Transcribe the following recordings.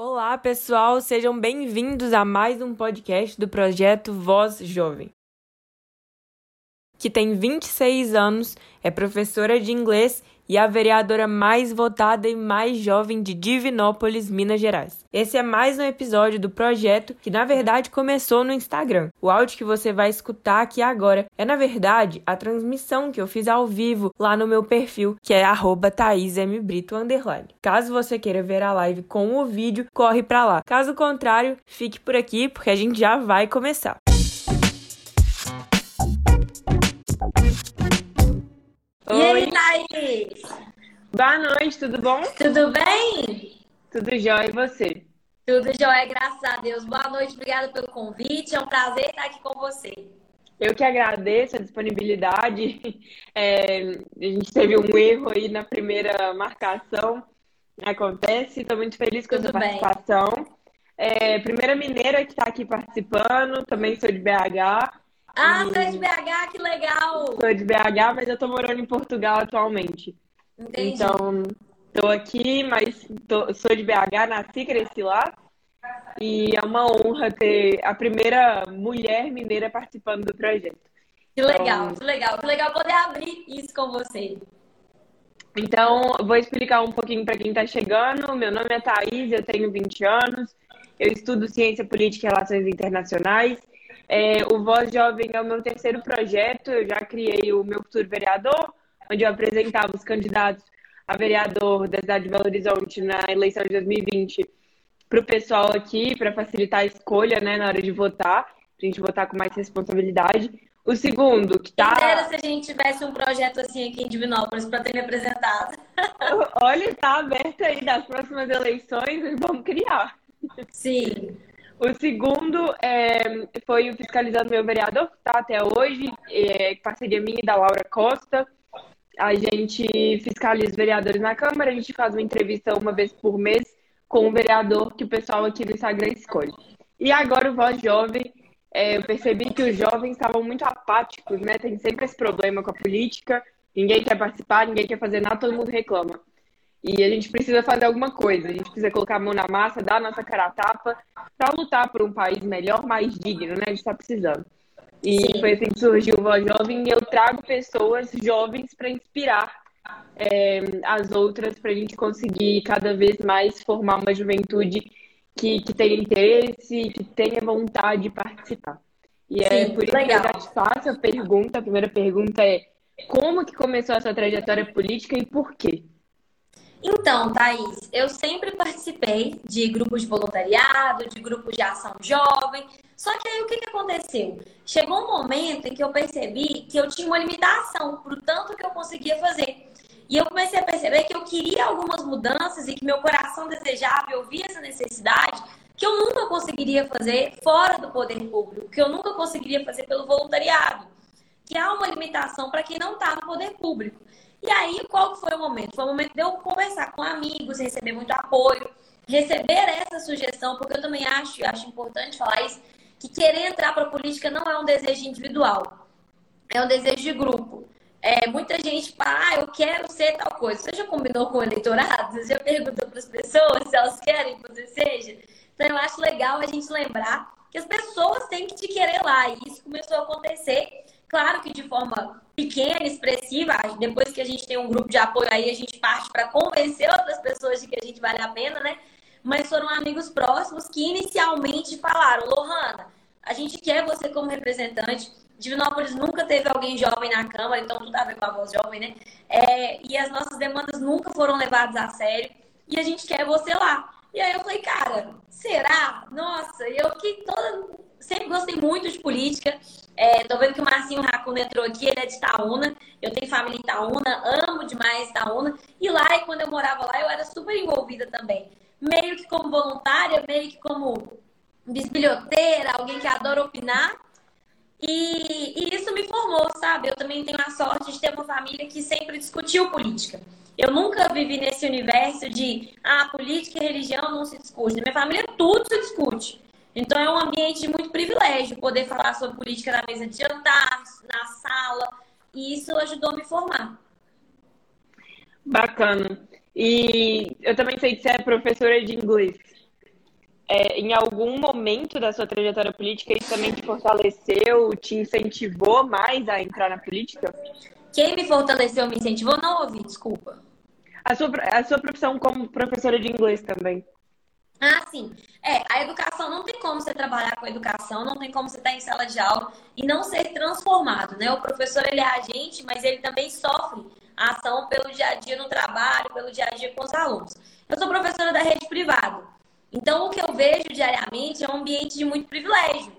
Olá, pessoal, sejam bem-vindos a mais um podcast do projeto Voz Jovem. Que tem 26 anos, é professora de inglês e a vereadora mais votada e mais jovem de Divinópolis, Minas Gerais. Esse é mais um episódio do projeto que, na verdade, começou no Instagram. O áudio que você vai escutar aqui agora é, na verdade, a transmissão que eu fiz ao vivo lá no meu perfil, que é @thaismbrito Caso você queira ver a live com o vídeo, corre para lá. Caso contrário, fique por aqui porque a gente já vai começar. E aí, Thaís? Boa noite, tudo bom? Tudo bem? Tudo jóia, e você? Tudo jóia, graças a Deus. Boa noite, obrigada pelo convite. É um prazer estar aqui com você. Eu que agradeço a disponibilidade. É, a gente teve um erro aí na primeira marcação. Acontece, estou muito feliz com Tudo essa bem. participação. É, primeira mineira que está aqui participando, também sou de BH. Ah, você é de BH, que legal! Sou de BH, mas eu tô morando em Portugal atualmente. Entendi. Então, tô aqui, mas tô, sou de BH, nasci, cresci lá. E é uma honra ter a primeira mulher mineira participando do projeto. Que legal, então, que legal. Que legal poder abrir isso com você. Então, vou explicar um pouquinho para quem está chegando. Meu nome é Thaís, eu tenho 20 anos. Eu estudo Ciência Política e Relações Internacionais. É, o Voz Jovem é o meu terceiro projeto. Eu já criei o meu futuro vereador, onde eu apresentava os candidatos a vereador da cidade de Belo Horizonte na eleição de 2020 para o pessoal aqui, para facilitar a escolha né, na hora de votar, para a gente votar com mais responsabilidade. O segundo, que tá. Quem se a gente tivesse um projeto assim aqui em Divinópolis para ter me apresentado. Olha, está aberto aí das próximas eleições, vamos criar. Sim. O segundo é, foi o Fiscalizando Meu Vereador, que está até hoje, é, parceria minha e da Laura Costa. A gente fiscaliza os vereadores na Câmara, a gente faz uma entrevista uma vez por mês com o vereador que o pessoal aqui do Instagram escolhe. E agora o Voz Jovem, é, eu percebi que os jovens estavam muito apáticos, né? Tem sempre esse problema com a política, ninguém quer participar, ninguém quer fazer nada, todo mundo reclama. E a gente precisa fazer alguma coisa, a gente precisa colocar a mão na massa, dar a nossa cara a tapa para lutar por um país melhor, mais digno, né? A gente está precisando. E Sim. foi assim que surgiu o Voz Jovem e eu trago pessoas jovens para inspirar é, as outras para a gente conseguir cada vez mais formar uma juventude que, que tenha interesse, que tenha vontade de participar. E é Sim, por isso legal. que eu já te faço a pergunta. A primeira pergunta é como que começou a sua trajetória política e por quê? Então, Thaís, eu sempre participei de grupos de voluntariado, de grupos de ação jovem. Só que aí o que, que aconteceu? Chegou um momento em que eu percebi que eu tinha uma limitação pro tanto que eu conseguia fazer. E eu comecei a perceber que eu queria algumas mudanças e que meu coração desejava eu via essa necessidade que eu nunca conseguiria fazer fora do poder público, que eu nunca conseguiria fazer pelo voluntariado. Que há uma limitação para quem não está no poder público. E aí, qual foi o momento? Foi o momento de eu conversar com amigos, receber muito apoio, receber essa sugestão, porque eu também acho, acho importante falar isso, que querer entrar para a política não é um desejo individual, é um desejo de grupo. É, muita gente fala, ah, eu quero ser tal coisa. Você já combinou com o eleitorado? Você já perguntou para as pessoas se elas querem que você seja? Então, eu acho legal a gente lembrar que as pessoas têm que te querer lá. E isso começou a acontecer, claro que de forma pequena, expressiva. Depois que a gente tem um grupo de apoio aí, a gente parte para convencer outras pessoas de que a gente vale a pena, né? Mas foram amigos próximos que inicialmente falaram: Lohana, a gente quer você como representante. Divinópolis nunca teve alguém jovem na Câmara, então tudo a ver com a voz jovem, né? É, e as nossas demandas nunca foram levadas a sério. E a gente quer você lá. E aí eu falei, cara, será? Nossa, eu que toda. Sempre gostei muito de política. É, tô vendo que o Marcinho Racuna entrou aqui, ele é de Itaúna. Eu tenho família em Itaúna, amo demais Itaúna. E lá, quando eu morava lá, eu era super envolvida também. Meio que como voluntária, meio que como bisbilhoteira, alguém que adora opinar. E, e, isso me formou, sabe? Eu também tenho a sorte de ter uma família que sempre discutiu política. Eu nunca vivi nesse universo de, ah, política e religião não se discute. Na minha família tudo se discute. Então é um ambiente de muito privilégio poder falar sobre política na mesa de jantar, na sala, e isso ajudou a me formar. Bacana. E eu também sei que você é professora de inglês. é, em algum momento da sua trajetória política isso também te fortaleceu, te incentivou mais a entrar na política? Quem me fortaleceu, me incentivou? Não ouvi, desculpa. A sua, a sua profissão como professora de inglês também. Ah, sim. É, a educação não tem como você trabalhar com educação, não tem como você estar em sala de aula e não ser transformado, né? O professor, ele é agente, mas ele também sofre a ação pelo dia a dia no trabalho, pelo dia a dia com os alunos. Eu sou professora da rede privada. Então, o que eu vejo diariamente é um ambiente de muito privilégio.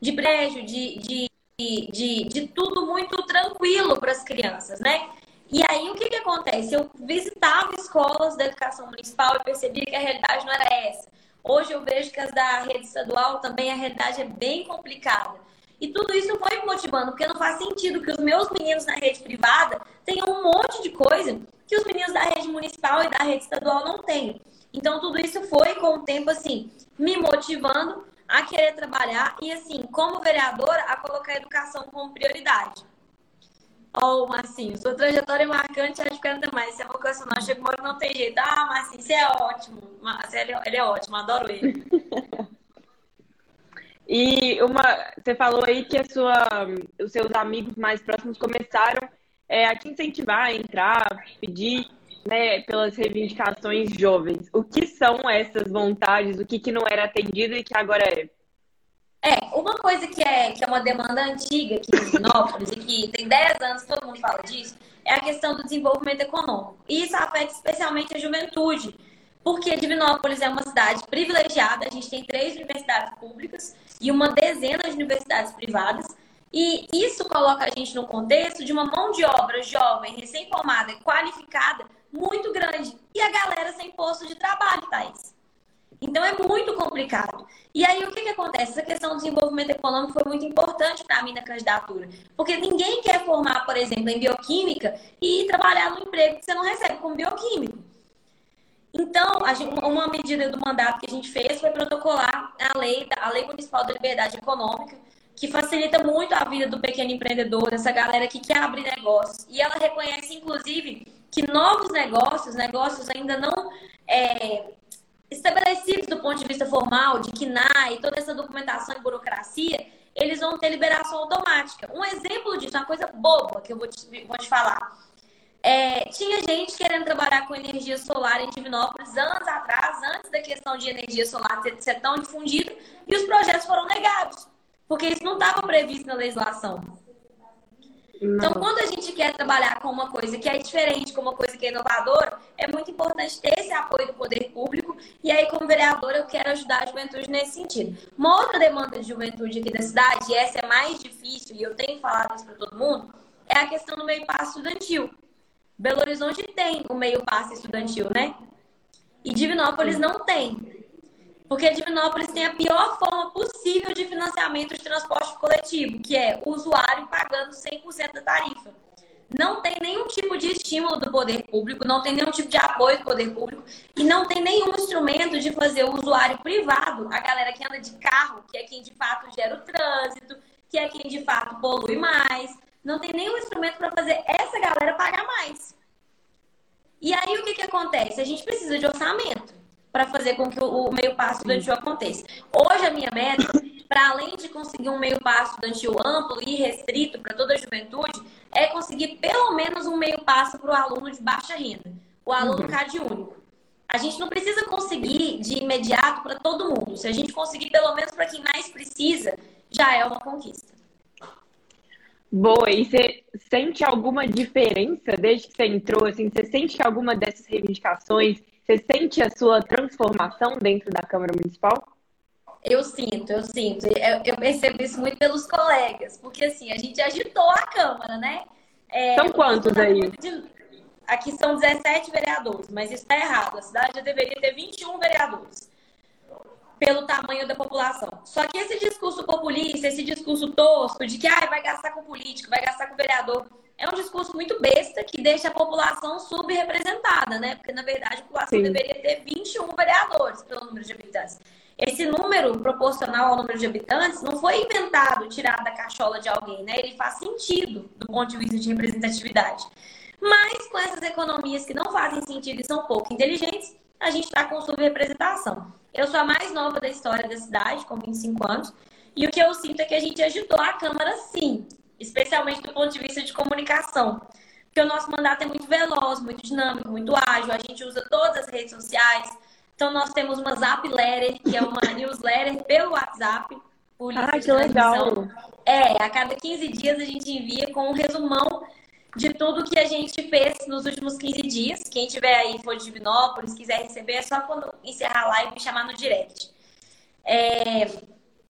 De privilégio, de, de, de, de tudo muito tranquilo para as crianças, né? E aí, o que, que acontece? Eu visitava escolas da educação municipal e percebia que a realidade não era essa. Hoje eu vejo que as da rede estadual também a realidade é bem complicada. E tudo isso foi me motivando, porque não faz sentido que os meus meninos na rede privada tenham um monte de coisa que os meninos da rede municipal e da rede estadual não têm. Então, tudo isso foi, com o tempo, assim, me motivando a querer trabalhar e, assim, como vereadora, a colocar a educação como prioridade. Oh, Marcinho, sua trajetória é marcante, acho que ainda mais. Você é vocacional, chega uma hora não tem jeito. Ah, Marcinho, você é ótimo. Marcinho, ele, é, ele é ótimo, adoro ele. e uma, você falou aí que a sua, os seus amigos mais próximos começaram é, a te incentivar a entrar, pedir né, pelas reivindicações jovens. O que são essas vontades? O que, que não era atendido e que agora é? É, uma coisa que é, que é uma demanda antiga aqui em Divinópolis e que tem 10 anos todo mundo fala disso, é a questão do desenvolvimento econômico. E isso afeta especialmente a juventude, porque Divinópolis é uma cidade privilegiada, a gente tem três universidades públicas e uma dezena de universidades privadas, e isso coloca a gente no contexto de uma mão de obra jovem, recém-formada, qualificada, muito grande. E a galera sem posto de trabalho, Thaís. Então é muito complicado. E aí o que, que acontece? Essa questão do desenvolvimento econômico foi muito importante para mim na candidatura. Porque ninguém quer formar, por exemplo, em bioquímica e trabalhar no emprego que você não recebe como bioquímico. Então, uma medida do mandato que a gente fez foi protocolar a lei, a lei municipal da liberdade econômica, que facilita muito a vida do pequeno empreendedor, dessa galera que quer abrir negócios. E ela reconhece, inclusive, que novos negócios, negócios ainda não é, estabelecidos do ponto de vista formal, de KNAI, toda essa documentação e burocracia, eles vão ter liberação automática. Um exemplo disso, uma coisa boba que eu vou te, vou te falar. É, tinha gente querendo trabalhar com energia solar em Divinópolis anos atrás, antes da questão de energia solar ser, ser tão difundida, e os projetos foram negados, porque isso não estava previsto na legislação. Então, quando a gente quer trabalhar com uma coisa que é diferente, com uma coisa que é inovadora, é muito importante ter esse apoio do poder público. E aí, como vereadora, eu quero ajudar a juventude nesse sentido. Uma outra demanda de juventude aqui da cidade, e essa é mais difícil, e eu tenho falado isso para todo mundo, é a questão do meio passo estudantil. Belo Horizonte tem o meio passo estudantil, né? E Divinópolis não tem. Porque Divinópolis tem a pior forma possível de financiamento de transporte coletivo, que é o usuário pagando 100% da tarifa. Não tem nenhum tipo de estímulo do poder público, não tem nenhum tipo de apoio do poder público e não tem nenhum instrumento de fazer o usuário privado, a galera que anda de carro, que é quem de fato gera o trânsito, que é quem de fato polui mais, não tem nenhum instrumento para fazer essa galera pagar mais. E aí o que, que acontece? A gente precisa de orçamento para fazer com que o meio passo estudantil aconteça. Hoje a minha meta, para além de conseguir um meio passo estudantil amplo e restrito para toda a juventude, é conseguir pelo menos um meio passo para o aluno de baixa renda, o aluno uhum. CAD único. A gente não precisa conseguir de imediato para todo mundo. Se a gente conseguir pelo menos para quem mais precisa, já é uma conquista. Boa, e você sente alguma diferença desde que você entrou? Assim, você sente que alguma dessas reivindicações você sente a sua transformação dentro da Câmara Municipal? Eu sinto, eu sinto. Eu, percebo isso muito pelos colegas, porque assim, a gente agitou a Câmara, né? É, são quantos aí? De... Aqui são 17 vereadores, mas isso está errado. A cidade já deveria ter 21 vereadores pelo tamanho da população. Só que esse discurso populista, esse discurso tosco de que ah, vai gastar com político, vai gastar com vereador, é um discurso muito besta que deixa a população subrepresentada, né? Porque, na verdade, a população Sim. deveria ter 21 vereadores pelo número de habitantes. Esse número proporcional ao número de habitantes não foi inventado, tirado da cachola de alguém, né? Ele faz sentido do ponto de vista de representatividade. Mas com essas economias que não fazem sentido e são pouco inteligentes, a gente está com subrepresentação. Eu sou a mais nova da história da cidade, com 25 anos. E o que eu sinto é que a gente ajudou a Câmara, sim, especialmente do ponto de vista de comunicação. Porque o nosso mandato é muito veloz, muito dinâmico, muito ágil. A gente usa todas as redes sociais. Então, nós temos uma Zap Letter, que é uma newsletter pelo WhatsApp. Por ah, que legal! É, a cada 15 dias a gente envia com um resumão de tudo que a gente fez nos últimos 15 dias. Quem tiver aí, for de Divinópolis, quiser receber, é só quando encerrar a live me chamar no direct. É...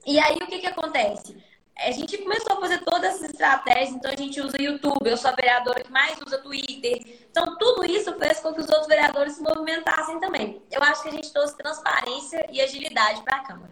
E aí, o que, que acontece? A gente começou a fazer todas essas estratégias, então a gente usa YouTube, eu sou a vereadora que mais usa Twitter. Então, tudo isso fez com que os outros vereadores se movimentassem também. Eu acho que a gente trouxe transparência e agilidade para a Câmara.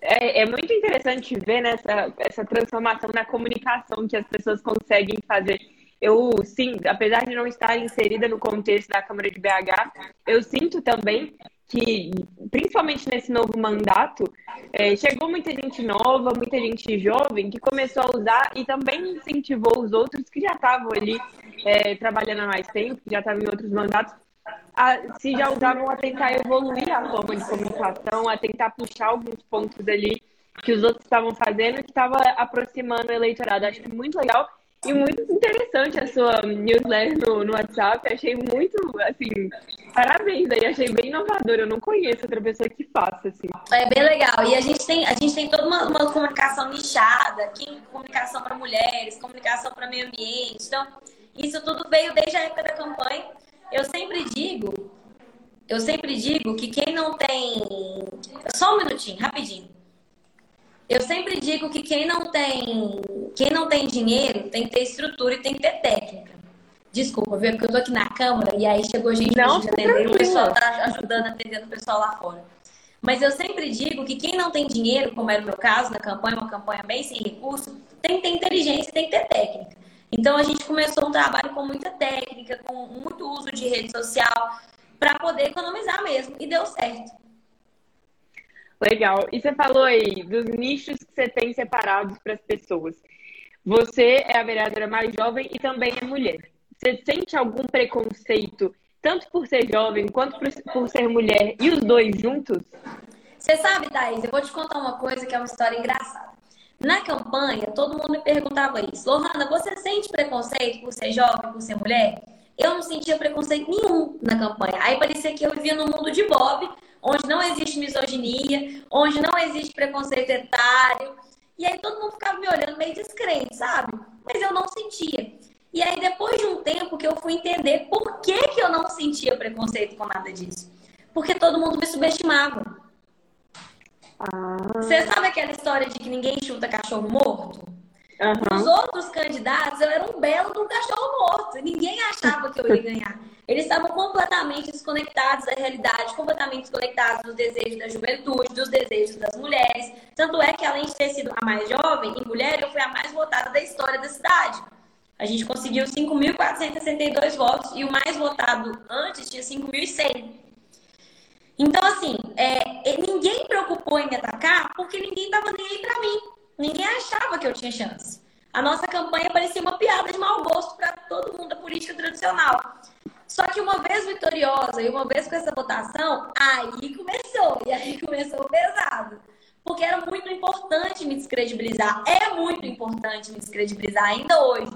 É, é, muito interessante ver nessa essa transformação na comunicação que as pessoas conseguem fazer. Eu, sim, apesar de não estar inserida no contexto da Câmara de BH, eu sinto também que, principalmente nesse novo mandato, é, chegou muita gente nova, muita gente jovem que começou a usar e também incentivou os outros que já estavam ali é, trabalhando há mais tempo, que já estavam em outros mandatos, a, se já usavam a tentar evoluir a forma de comunicação, a tentar puxar alguns pontos ali que os outros estavam fazendo, que estava aproximando o eleitorado. Acho muito legal e muito interessante a sua newsletter no, no WhatsApp. Achei muito, assim, parabéns aí. Achei bem inovador. Eu não conheço outra pessoa que faça, assim. É bem legal. E a gente tem, a gente tem toda uma, uma comunicação nichada, aqui, comunicação para mulheres, comunicação para meio ambiente. Então, isso tudo veio desde a época da campanha. Eu sempre digo, eu sempre digo que quem não tem. Só um minutinho, rapidinho. Eu sempre digo que quem não tem, quem não tem dinheiro tem que ter estrutura e tem que ter técnica. Desculpa, viu? Porque eu tô aqui na câmara e aí chegou gente não, gente atender, o pessoal tá ajudando, atendendo o pessoal lá fora. Mas eu sempre digo que quem não tem dinheiro, como era o meu caso na campanha, uma campanha bem sem recurso, tem que ter inteligência, tem que ter técnica. Então a gente começou um trabalho com muita técnica, com muito uso de rede social, para poder economizar mesmo. E deu certo. Legal. E você falou aí dos nichos que você tem separados para as pessoas. Você é a vereadora mais jovem e também é mulher. Você sente algum preconceito, tanto por ser jovem quanto por ser mulher, e os dois juntos? Você sabe, Thaís, eu vou te contar uma coisa que é uma história engraçada. Na campanha, todo mundo me perguntava isso. Lohana, você sente preconceito por ser jovem, por ser mulher? Eu não sentia preconceito nenhum na campanha. Aí parecia que eu vivia no mundo de Bob, onde não existe misoginia, onde não existe preconceito etário. E aí todo mundo ficava me olhando meio descrente, sabe? Mas eu não sentia. E aí, depois de um tempo que eu fui entender por que, que eu não sentia preconceito com nada disso. Porque todo mundo me subestimava. Ah. Você sabe aquela história de que ninguém chuta cachorro morto? Uhum. Os outros candidatos, eu era um belo de um cachorro morto. Ninguém achava que eu ia ganhar. Eles estavam completamente desconectados da realidade, completamente desconectados dos desejos da juventude, dos desejos das mulheres. Tanto é que, além de ter sido a mais jovem e mulher, eu fui a mais votada da história da cidade. A gente conseguiu 5.462 votos e o mais votado antes tinha 5.100. Então, assim, é, ninguém preocupou em me atacar porque ninguém estava nem aí para mim. Ninguém achava que eu tinha chance. A nossa campanha parecia uma piada de mau gosto para todo mundo da política tradicional. Que uma vez vitoriosa e uma vez com essa votação, aí começou. E aí começou pesado. Porque era muito importante me descredibilizar. É muito importante me descredibilizar ainda hoje.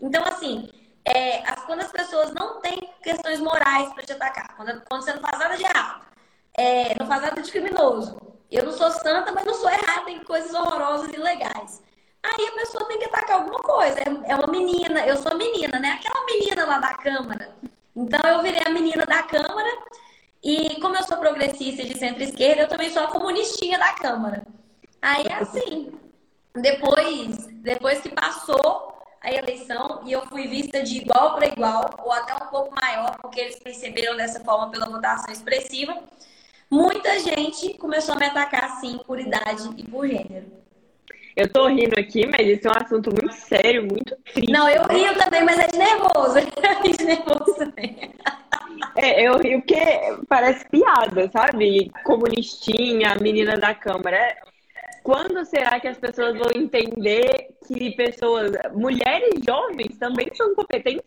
Então, assim, é, as, quando as pessoas não têm questões morais para te atacar, quando, quando você não faz nada de errado, é, não faz nada de criminoso. Eu não sou santa, mas não sou errada em coisas horrorosas e legais. Aí a pessoa tem que atacar alguma coisa. É, é uma menina, eu sou menina, né? Aquela menina lá da Câmara. Então eu virei a menina da Câmara. E como eu sou progressista de centro-esquerda, eu também sou a comunistinha da Câmara. Aí é assim. Depois, depois que passou a eleição e eu fui vista de igual para igual, ou até um pouco maior, porque eles perceberam dessa forma pela votação expressiva muita gente começou a me atacar assim por idade e por gênero. Eu tô rindo aqui, mas isso é um assunto muito sério, muito triste. Não, eu rio também, mas é de nervoso. É de nervoso também. É, eu rio porque parece piada, sabe? Comunistinha, menina da Câmara. Quando será que as pessoas vão entender que pessoas, mulheres jovens, também são competentes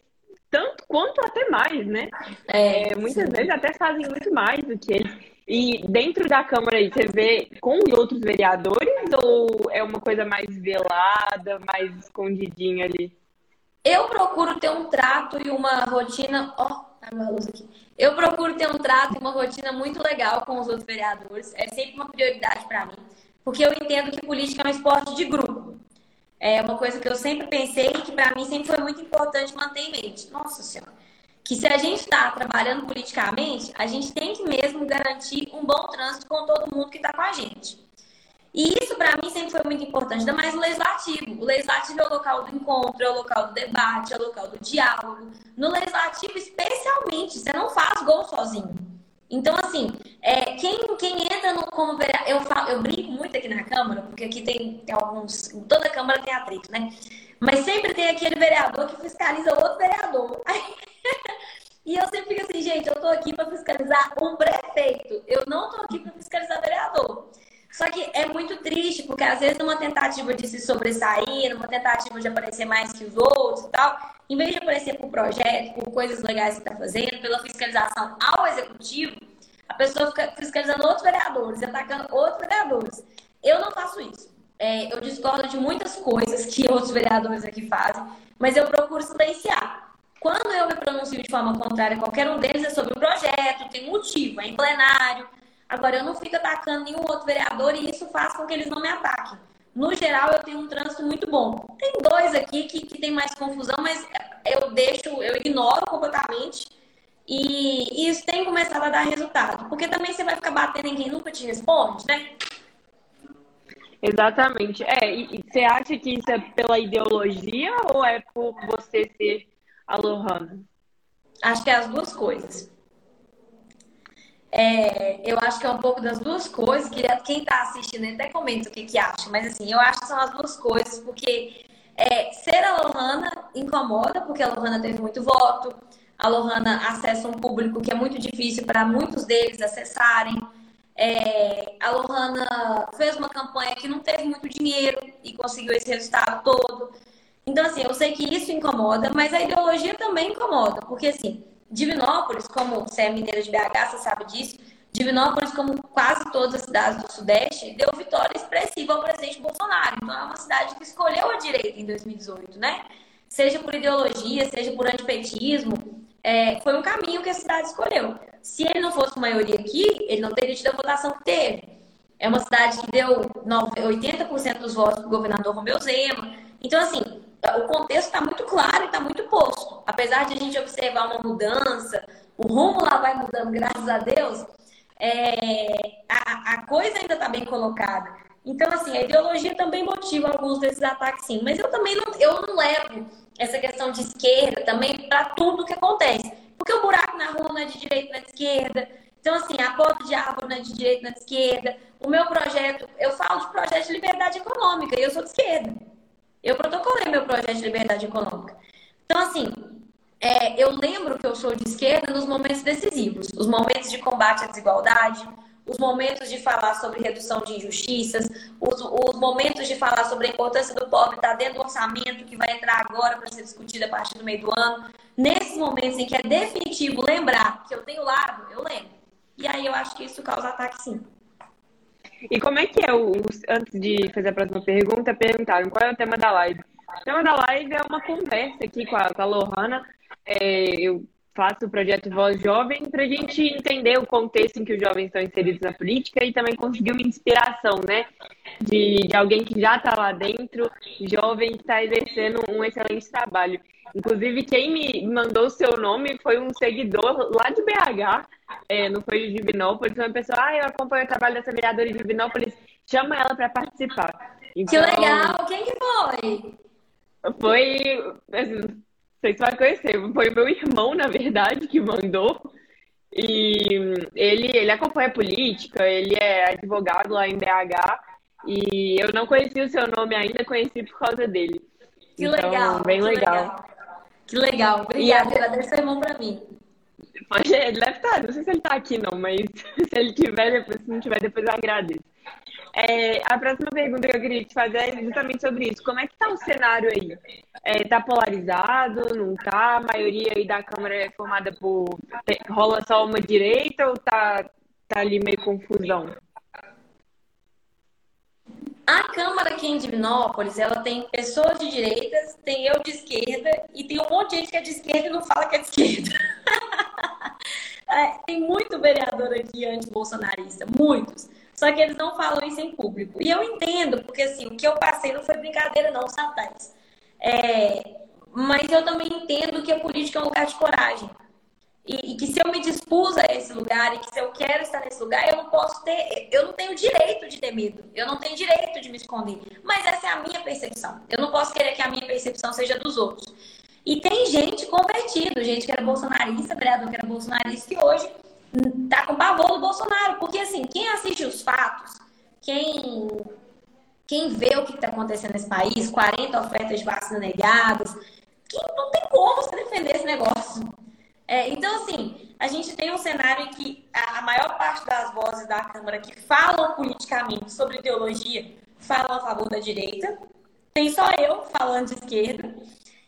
tanto quanto até mais, né? É, é muitas sim. vezes até fazem muito mais do que eles. E dentro da Câmara aí, você vê com os outros vereadores ou é uma coisa mais velada, mais escondidinha ali? Eu procuro ter um trato e uma rotina. Ó, oh, tá a luz aqui. Eu procuro ter um trato e uma rotina muito legal com os outros vereadores. É sempre uma prioridade para mim, porque eu entendo que política é um esporte de grupo. É uma coisa que eu sempre pensei e que para mim sempre foi muito importante manter em mente. Nossa Senhora. Que se a gente está trabalhando politicamente, a gente tem que mesmo garantir um bom trânsito com todo mundo que está com a gente. E isso, para mim, sempre foi muito importante, ainda mais o legislativo. O legislativo é o local do encontro, é o local do debate, é o local do diálogo. No legislativo, especialmente, você não faz gol sozinho. Então, assim, é, quem, quem entra no, como. Eu, falo, eu brinco muito aqui na Câmara, porque aqui tem, tem alguns. Toda Câmara tem atrito, né? Mas sempre tem aquele vereador que fiscaliza outro vereador. e eu sempre fico assim, gente, eu tô aqui para fiscalizar um prefeito. Eu não tô aqui para fiscalizar vereador. Só que é muito triste, porque às vezes numa tentativa de se sobressair, numa tentativa de aparecer mais que os outros e tal, em vez de aparecer por projeto, por coisas legais que está fazendo, pela fiscalização ao executivo, a pessoa fica fiscalizando outros vereadores, atacando outros vereadores. Eu não faço isso. É, eu discordo de muitas coisas que outros vereadores aqui fazem, mas eu procuro silenciar. Quando eu me pronuncio de forma contrária a qualquer um deles, é sobre o projeto, tem motivo, é em plenário. Agora, eu não fico atacando nenhum outro vereador e isso faz com que eles não me ataquem. No geral, eu tenho um trânsito muito bom. Tem dois aqui que, que tem mais confusão, mas eu deixo, eu ignoro completamente. E, e isso tem começado a dar resultado. Porque também você vai ficar batendo em quem nunca te responde, né? Exatamente. É, e, você acha que isso é pela ideologia ou é por você ser a Lohana? Acho que é as duas coisas. É, eu acho que é um pouco das duas coisas, que quem está assistindo até comenta o que, que acha, mas assim, eu acho que são as duas coisas, porque é, ser a Lohana incomoda, porque a Lohana teve muito voto, a Lohana acessa um público que é muito difícil para muitos deles acessarem. É, a Lohana fez uma campanha que não teve muito dinheiro e conseguiu esse resultado todo. Então, assim, eu sei que isso incomoda, mas a ideologia também incomoda, porque assim Divinópolis, como você é mineira de BH, você sabe disso, Divinópolis, como quase todas as cidades do Sudeste, deu vitória expressiva ao presidente Bolsonaro. Então, é uma cidade que escolheu a direita em 2018, né? Seja por ideologia, seja por antipetismo, é, foi um caminho que a cidade escolheu. Se ele não fosse maioria aqui, ele não teria tido a votação que teve. É uma cidade que deu 80% dos votos para o governador Romeu Zema. Então, assim, o contexto está muito claro e está muito posto. Apesar de a gente observar uma mudança, o rumo lá vai mudando, graças a Deus, é, a, a coisa ainda está bem colocada. Então, assim, a ideologia também motiva alguns desses ataques, sim. Mas eu também não, eu não levo essa questão de esquerda também para tudo que acontece. Porque o buraco na rua não é de direita, não é esquerda. Então, assim, a porta de árvore não é de direita, não é esquerda. O meu projeto, eu falo de projeto de liberdade econômica e eu sou de esquerda. Eu protocolei meu projeto de liberdade econômica. Então, assim, é, eu lembro que eu sou de esquerda nos momentos decisivos, os momentos de combate à desigualdade, os momentos de falar sobre redução de injustiças, os, os momentos de falar sobre a importância do pobre estar dentro do orçamento que vai entrar agora para ser discutido a partir do meio do ano. Nesses momentos em que é definitivo lembrar que eu tenho lado, eu lembro. E aí eu acho que isso causa ataque sim. E como é que é o. Antes de fazer a próxima pergunta, perguntaram qual é o tema da live. O tema da live é uma conversa aqui com a, com a Lohana. É, eu faço o projeto Voz Jovem para a gente entender o contexto em que os jovens estão inseridos na política e também conseguir uma inspiração, né? De, de alguém que já está lá dentro, jovem que está exercendo um excelente trabalho. Inclusive, quem me mandou o seu nome foi um seguidor lá de BH, é, não foi de Divinópolis, uma pessoa, ah, eu acompanho o trabalho dessa vereadora de Divinópolis, chama ela para participar. Então, que legal! Quem que foi? Foi, assim, vocês vão conhecer, foi meu irmão, na verdade, que mandou. E ele, ele acompanha política, ele é advogado lá em BH. E eu não conhecia o seu nome ainda, conheci por causa dele. Que então, legal. Bem que legal. legal. Que legal. Obrigada. E agradeço seu irmão para mim. Ele deve estar, não sei se ele está aqui não, mas se ele tiver, depois, se não tiver, depois eu agradeço. É, a próxima pergunta que eu queria te fazer é justamente sobre isso. Como é que está o cenário aí? É, polarizado? Não está? A maioria aí da Câmara é formada por... rola só uma direita ou está tá ali meio confusão? A Câmara aqui em Divinópolis, ela tem pessoas de direita, tem eu de esquerda e tem um monte de gente que é de esquerda e não fala que é de esquerda. é, tem muito vereador aqui anti-bolsonarista, muitos. Só que eles não falam isso em público. E eu entendo, porque assim, o que eu passei não foi brincadeira, não, Satanás. É, mas eu também entendo que a política é um lugar de coragem. E, e, que se eu me dispus a esse lugar e que se eu quero estar nesse lugar, eu não posso ter, eu não tenho direito de ter medo, eu não tenho direito de me esconder. Mas essa é a minha percepção. Eu não posso querer que a minha percepção seja dos outros. E tem gente convertida, gente que era bolsonarista, vereador que era bolsonarista, que hoje tá com pavor do Bolsonaro. Porque assim, quem assiste os fatos, quem, quem vê o que está acontecendo nesse país, 40 ofertas de vacina negadas, que não tem como você defender esse negócio. É, então, assim, a gente tem um cenário em que a, a, maior parte das vozes da Câmara que falam politicamente sobre ideologia falam a favor da direita. Tem só eu falando de esquerda.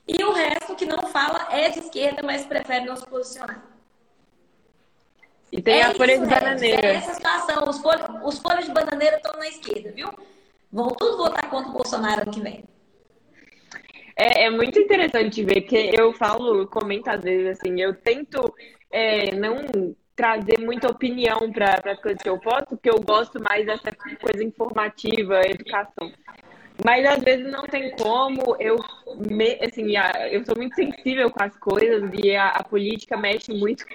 E o resto que não fala é de esquerda, mas prefere não se posicionar. E tem é a folha de bananeira. É essa situação. Os folhas, os folhas de bananeira estão na esquerda, viu? Vão tudo votar contra o Bolsonaro ano que vem. É, é, muito interessante ver que eu falo, comento às vezes assim, eu tento é, não trazer muita opinião para as coisas que eu posto, porque eu gosto mais dessa coisa informativa, educação. Mas às vezes não tem como, eu, me, assim, eu sou muito sensível com as coisas e a, a política mexe muito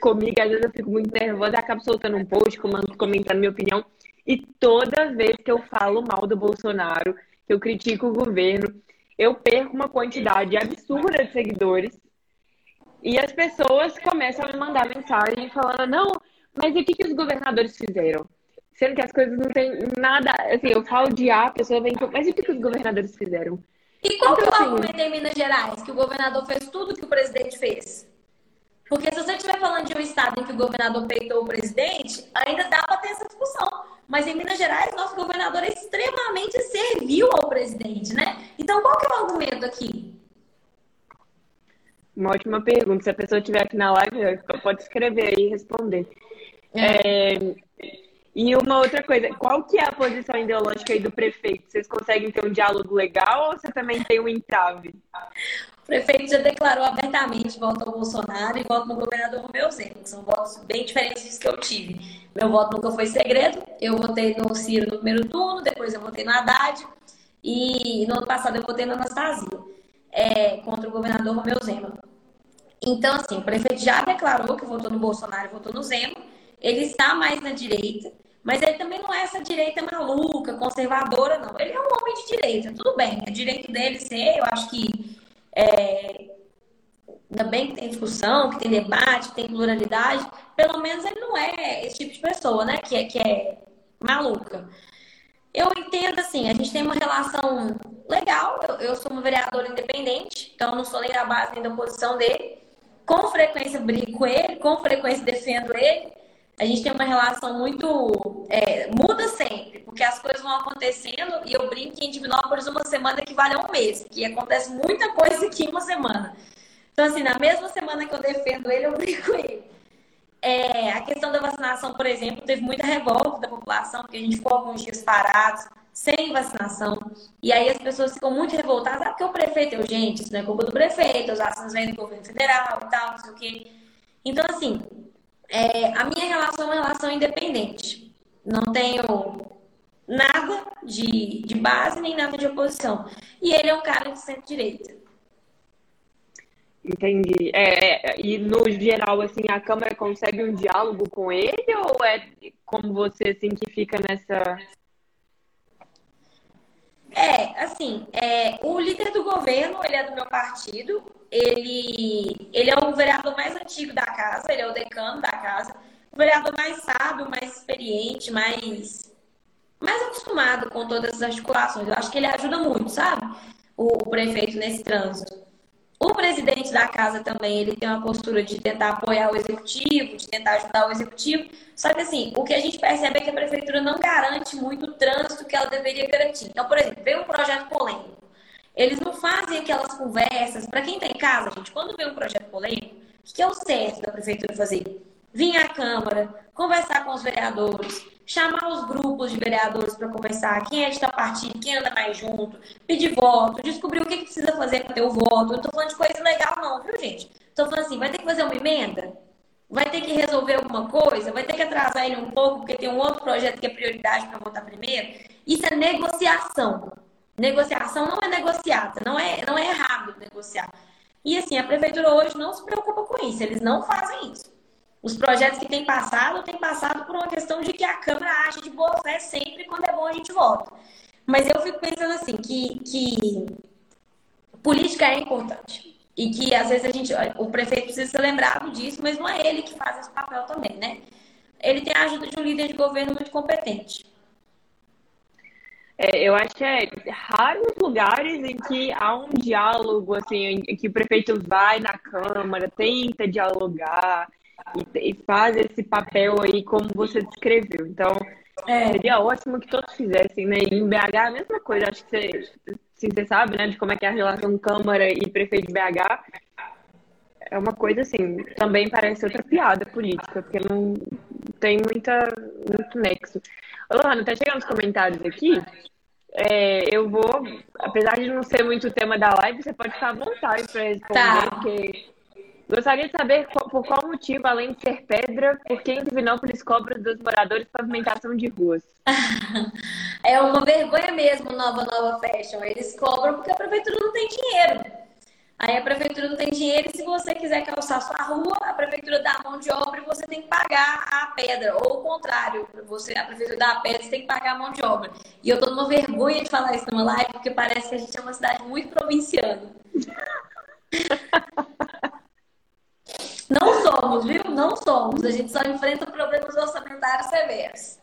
comigo, às vezes eu fico muito nervosa acabo soltando um post, comentando minha opinião. E toda vez que eu falo mal do Bolsonaro, que eu critico o governo, eu perco uma quantidade absurda de seguidores e as pessoas começam a me mandar mensagem falando, não, mas e o que, que os governadores fizeram? Sendo que as coisas não tem nada, assim, eu falo de A, a pessoa vem, mas e o que, que os governadores fizeram? E qual então, que o assim, em Minas Gerais? Que o governador fez tudo que o presidente fez? Porque se você estiver falando de um estado em que o governador peitou o presidente, ainda dá para ter essa discussão. Mas em Minas Gerais, nosso governador é extremamente servil ao presidente, né? Então, qual que é o argumento aqui? Uma ótima pergunta. Se a pessoa estiver aqui na live, pode escrever aí e responder. É. É... E uma outra coisa, qual que é a posição ideológica aí do prefeito? Vocês conseguem ter um diálogo legal ou você também tem um entrave? O prefeito já declarou abertamente voto ao Bolsonaro e voto no governador Romeu Zema, que são votos bem diferentes dos que eu tive. Meu voto nunca foi segredo, eu votei no Ciro no primeiro turno, depois eu votei no Haddad e no ano passado eu votei no Anastasia, é, contra o governador Romeu Zema. Então, assim, o prefeito já declarou que votou no Bolsonaro e votou no Zema, ele está mais na direita, mas ele também não é essa direita maluca, conservadora, não. Ele é um homem de direita, tudo bem, é direito dele ser, eu acho que é, ainda bem que tem discussão, que tem debate, que tem pluralidade, pelo menos ele não é esse tipo de pessoa, né, que é, que é maluca. Eu entendo assim, a gente tem uma relação legal, eu, eu sou uma vereadora independente, então não sou nem da base nem da oposição dele. Com frequência brigo com ele, com frequência defendo ele, a gente tem uma relação muito. É, muda sempre, porque as coisas vão acontecendo e eu brinco que em Divinópolis uma semana equivale a um mês, que acontece muita coisa aqui em uma semana. Então, assim, na mesma semana que eu defendo ele, eu brinco ele. É, a questão da vacinação, por exemplo, teve muita revolta da população, porque a gente ficou alguns dias parados, sem vacinação. E aí as pessoas ficam muito revoltadas, ah, porque o prefeito, eu, gente, isso não é culpa do prefeito, as vacinas vêm do governo federal e tal, não sei o quê. Então, assim, é, a minha relação é uma relação independente. Não tenho nada de, de base nem nada de oposição. E ele é um cara de centro-direita. Entendi. É, é, e no geral, assim, a Câmara consegue um diálogo com ele ou é como você, assim, que fica nessa... É, assim, é, o líder do governo, ele é do meu partido, ele, ele é o vereador mais antigo da casa, ele é o decano da casa, o vereador mais sábio, mais experiente, mais, mais acostumado com todas as articulações. Eu acho que ele ajuda muito, sabe? O, o prefeito nesse trânsito. O presidente da casa também, ele tem uma postura de tentar apoiar o executivo, de tentar ajudar o executivo. Só que assim, o que a gente percebe é que a prefeitura não garante muito o trânsito que ela deveria garantir. Então, por exemplo, veio um projeto polêmico. Eles não fazem aquelas conversas. Para quem está em casa, gente, quando vê um projeto polêmico, o que é o certo da prefeitura fazer? Vir à Câmara, conversar com os vereadores, chamar os grupos de vereadores para conversar, quem é de tal partido, quem anda mais junto, pedir voto, descobrir o que, que precisa fazer para ter o voto. Eu tô falando de coisa legal, não, viu, gente? Tô falando assim, vai ter que fazer uma emenda? Vai ter que resolver alguma coisa? Vai ter que atrasar ele um pouco, porque tem um outro projeto que é prioridade para votar primeiro? Isso é negociação. Negociação não é negociada, não é, não é errado negociar. E assim, a prefeitura hoje não se preocupa com isso, eles não fazem isso. Os projetos que têm passado, têm passado por uma questão de que a Câmara age de boa fé sempre quando é bom a gente vota. Mas eu fico pensando assim, que, que política é importante. E que às vezes a gente, o prefeito precisa ser lembrado disso, mas não é ele que faz esse papel também, né? Ele tem a ajuda de um líder de governo muito competente. É, eu acho que é raros lugares em que há um diálogo, assim, em que o prefeito vai na Câmara, tenta dialogar, e, e faz esse papel aí como você descreveu. Então, é. seria ótimo que todos fizessem, né? E em BH a mesma coisa, acho que você, assim, você sabe, né, de como é que é a relação Câmara e prefeito de BH. É uma coisa assim, também parece outra piada política, porque não tem muita, muito nexo. Ô, Lohana, tá chegando os comentários aqui. É, eu vou, apesar de não ser muito o tema da live, você pode ficar à vontade para responder, tá. porque Gostaria de saber por qual motivo, além de ser pedra, por que em Divinópolis cobra dos moradores pavimentação de ruas? é uma vergonha mesmo, Nova Nova Fashion. Eles cobram porque a prefeitura não tem dinheiro. Aí a prefeitura não tem dinheiro e se você quiser calçar sua rua, a prefeitura dá a mão de obra e você tem que pagar a pedra. Ou o contrário, você, a prefeitura dá a pedra e você tem que pagar a mão de obra. E eu tô numa vergonha de falar isso numa live, porque parece que a gente é uma cidade muito provinciana. Não somos, viu? Não somos. A gente só enfrenta problemas orçamentários severos.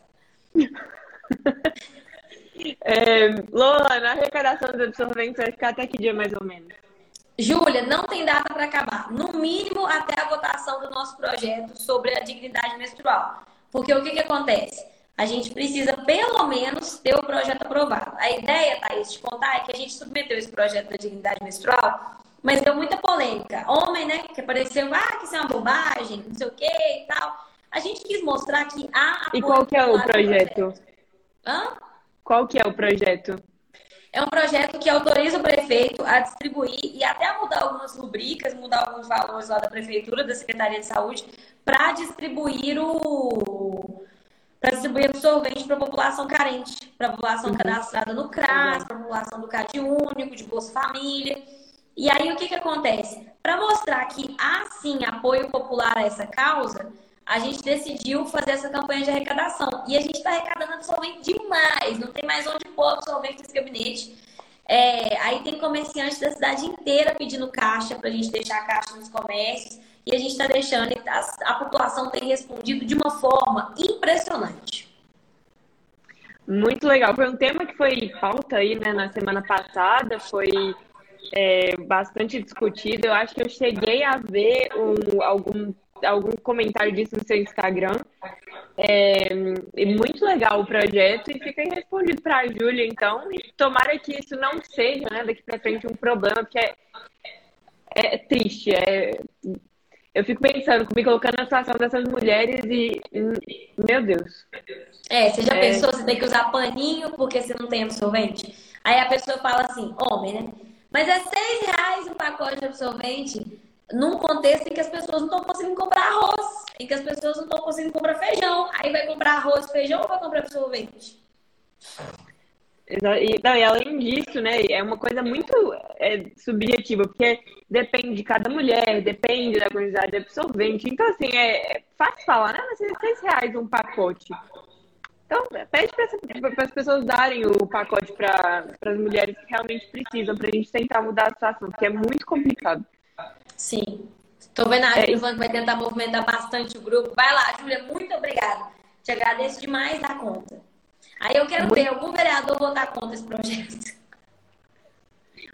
É, Lola, na arrecadação dos absorventes vai ficar até que dia mais ou menos? Júlia, não tem data para acabar. No mínimo até a votação do nosso projeto sobre a dignidade menstrual. Porque o que, que acontece? A gente precisa, pelo menos, ter o projeto aprovado. A ideia, Thaís, de contar é que a gente submeteu esse projeto da dignidade menstrual mas deu muita polêmica. Homem, né, que apareceu, ah, que isso é uma bobagem, não sei o que e tal. A gente quis mostrar que há. E qual que é o projeto? projeto? Hã? Qual que é o projeto? É um projeto que autoriza o prefeito a distribuir e até a mudar algumas rubricas, mudar alguns valores lá da prefeitura, da Secretaria de Saúde, para distribuir o para distribuir absorvente para a população carente, para a população uhum. cadastrada no CRAS, para a população do CAD único, de Bolsa Família. E aí o que, que acontece? Para mostrar que há sim apoio popular a essa causa, a gente decidiu fazer essa campanha de arrecadação. E a gente está arrecadando absolutamente demais, não tem mais onde pôr absolvente nesse gabinete. É, aí tem comerciantes da cidade inteira pedindo caixa para a gente deixar caixa nos comércios. E a gente está deixando, a, a população tem respondido de uma forma impressionante. Muito legal. Foi um tema que foi pauta aí né, na semana passada, foi é, bastante discutido. Eu acho que eu cheguei a ver um, algum, algum comentário disso no seu Instagram. É, é muito legal o projeto e fica respondido para a Júlia, então. E tomara que isso não seja, né, daqui para frente, um problema, porque é, é triste. É, eu fico pensando, me colocando na situação dessas mulheres e. Meu Deus. É, você já é... pensou, você tem que usar paninho porque você não tem absorvente? Aí a pessoa fala assim, homem, né? Mas é seis reais um pacote de absorvente num contexto em que as pessoas não estão conseguindo comprar arroz, em que as pessoas não estão conseguindo comprar feijão. Aí vai comprar arroz, feijão ou vai comprar absorvente? E, não, e além disso, né, é uma coisa muito é, subjetiva, porque depende de cada mulher, depende da quantidade de absorvente. Então, assim, é, é fácil falar, né? Mas é seis reais um pacote. Então, pede para as pessoas darem o pacote para as mulheres que realmente precisam, para a gente tentar mudar a situação, porque é muito complicado. Sim. Estou vendo a é. que vai tentar movimentar bastante o grupo. Vai lá, Júlia, muito obrigada. Te agradeço demais da conta. Aí eu quero muito... ver algum vereador votar contra esse projeto.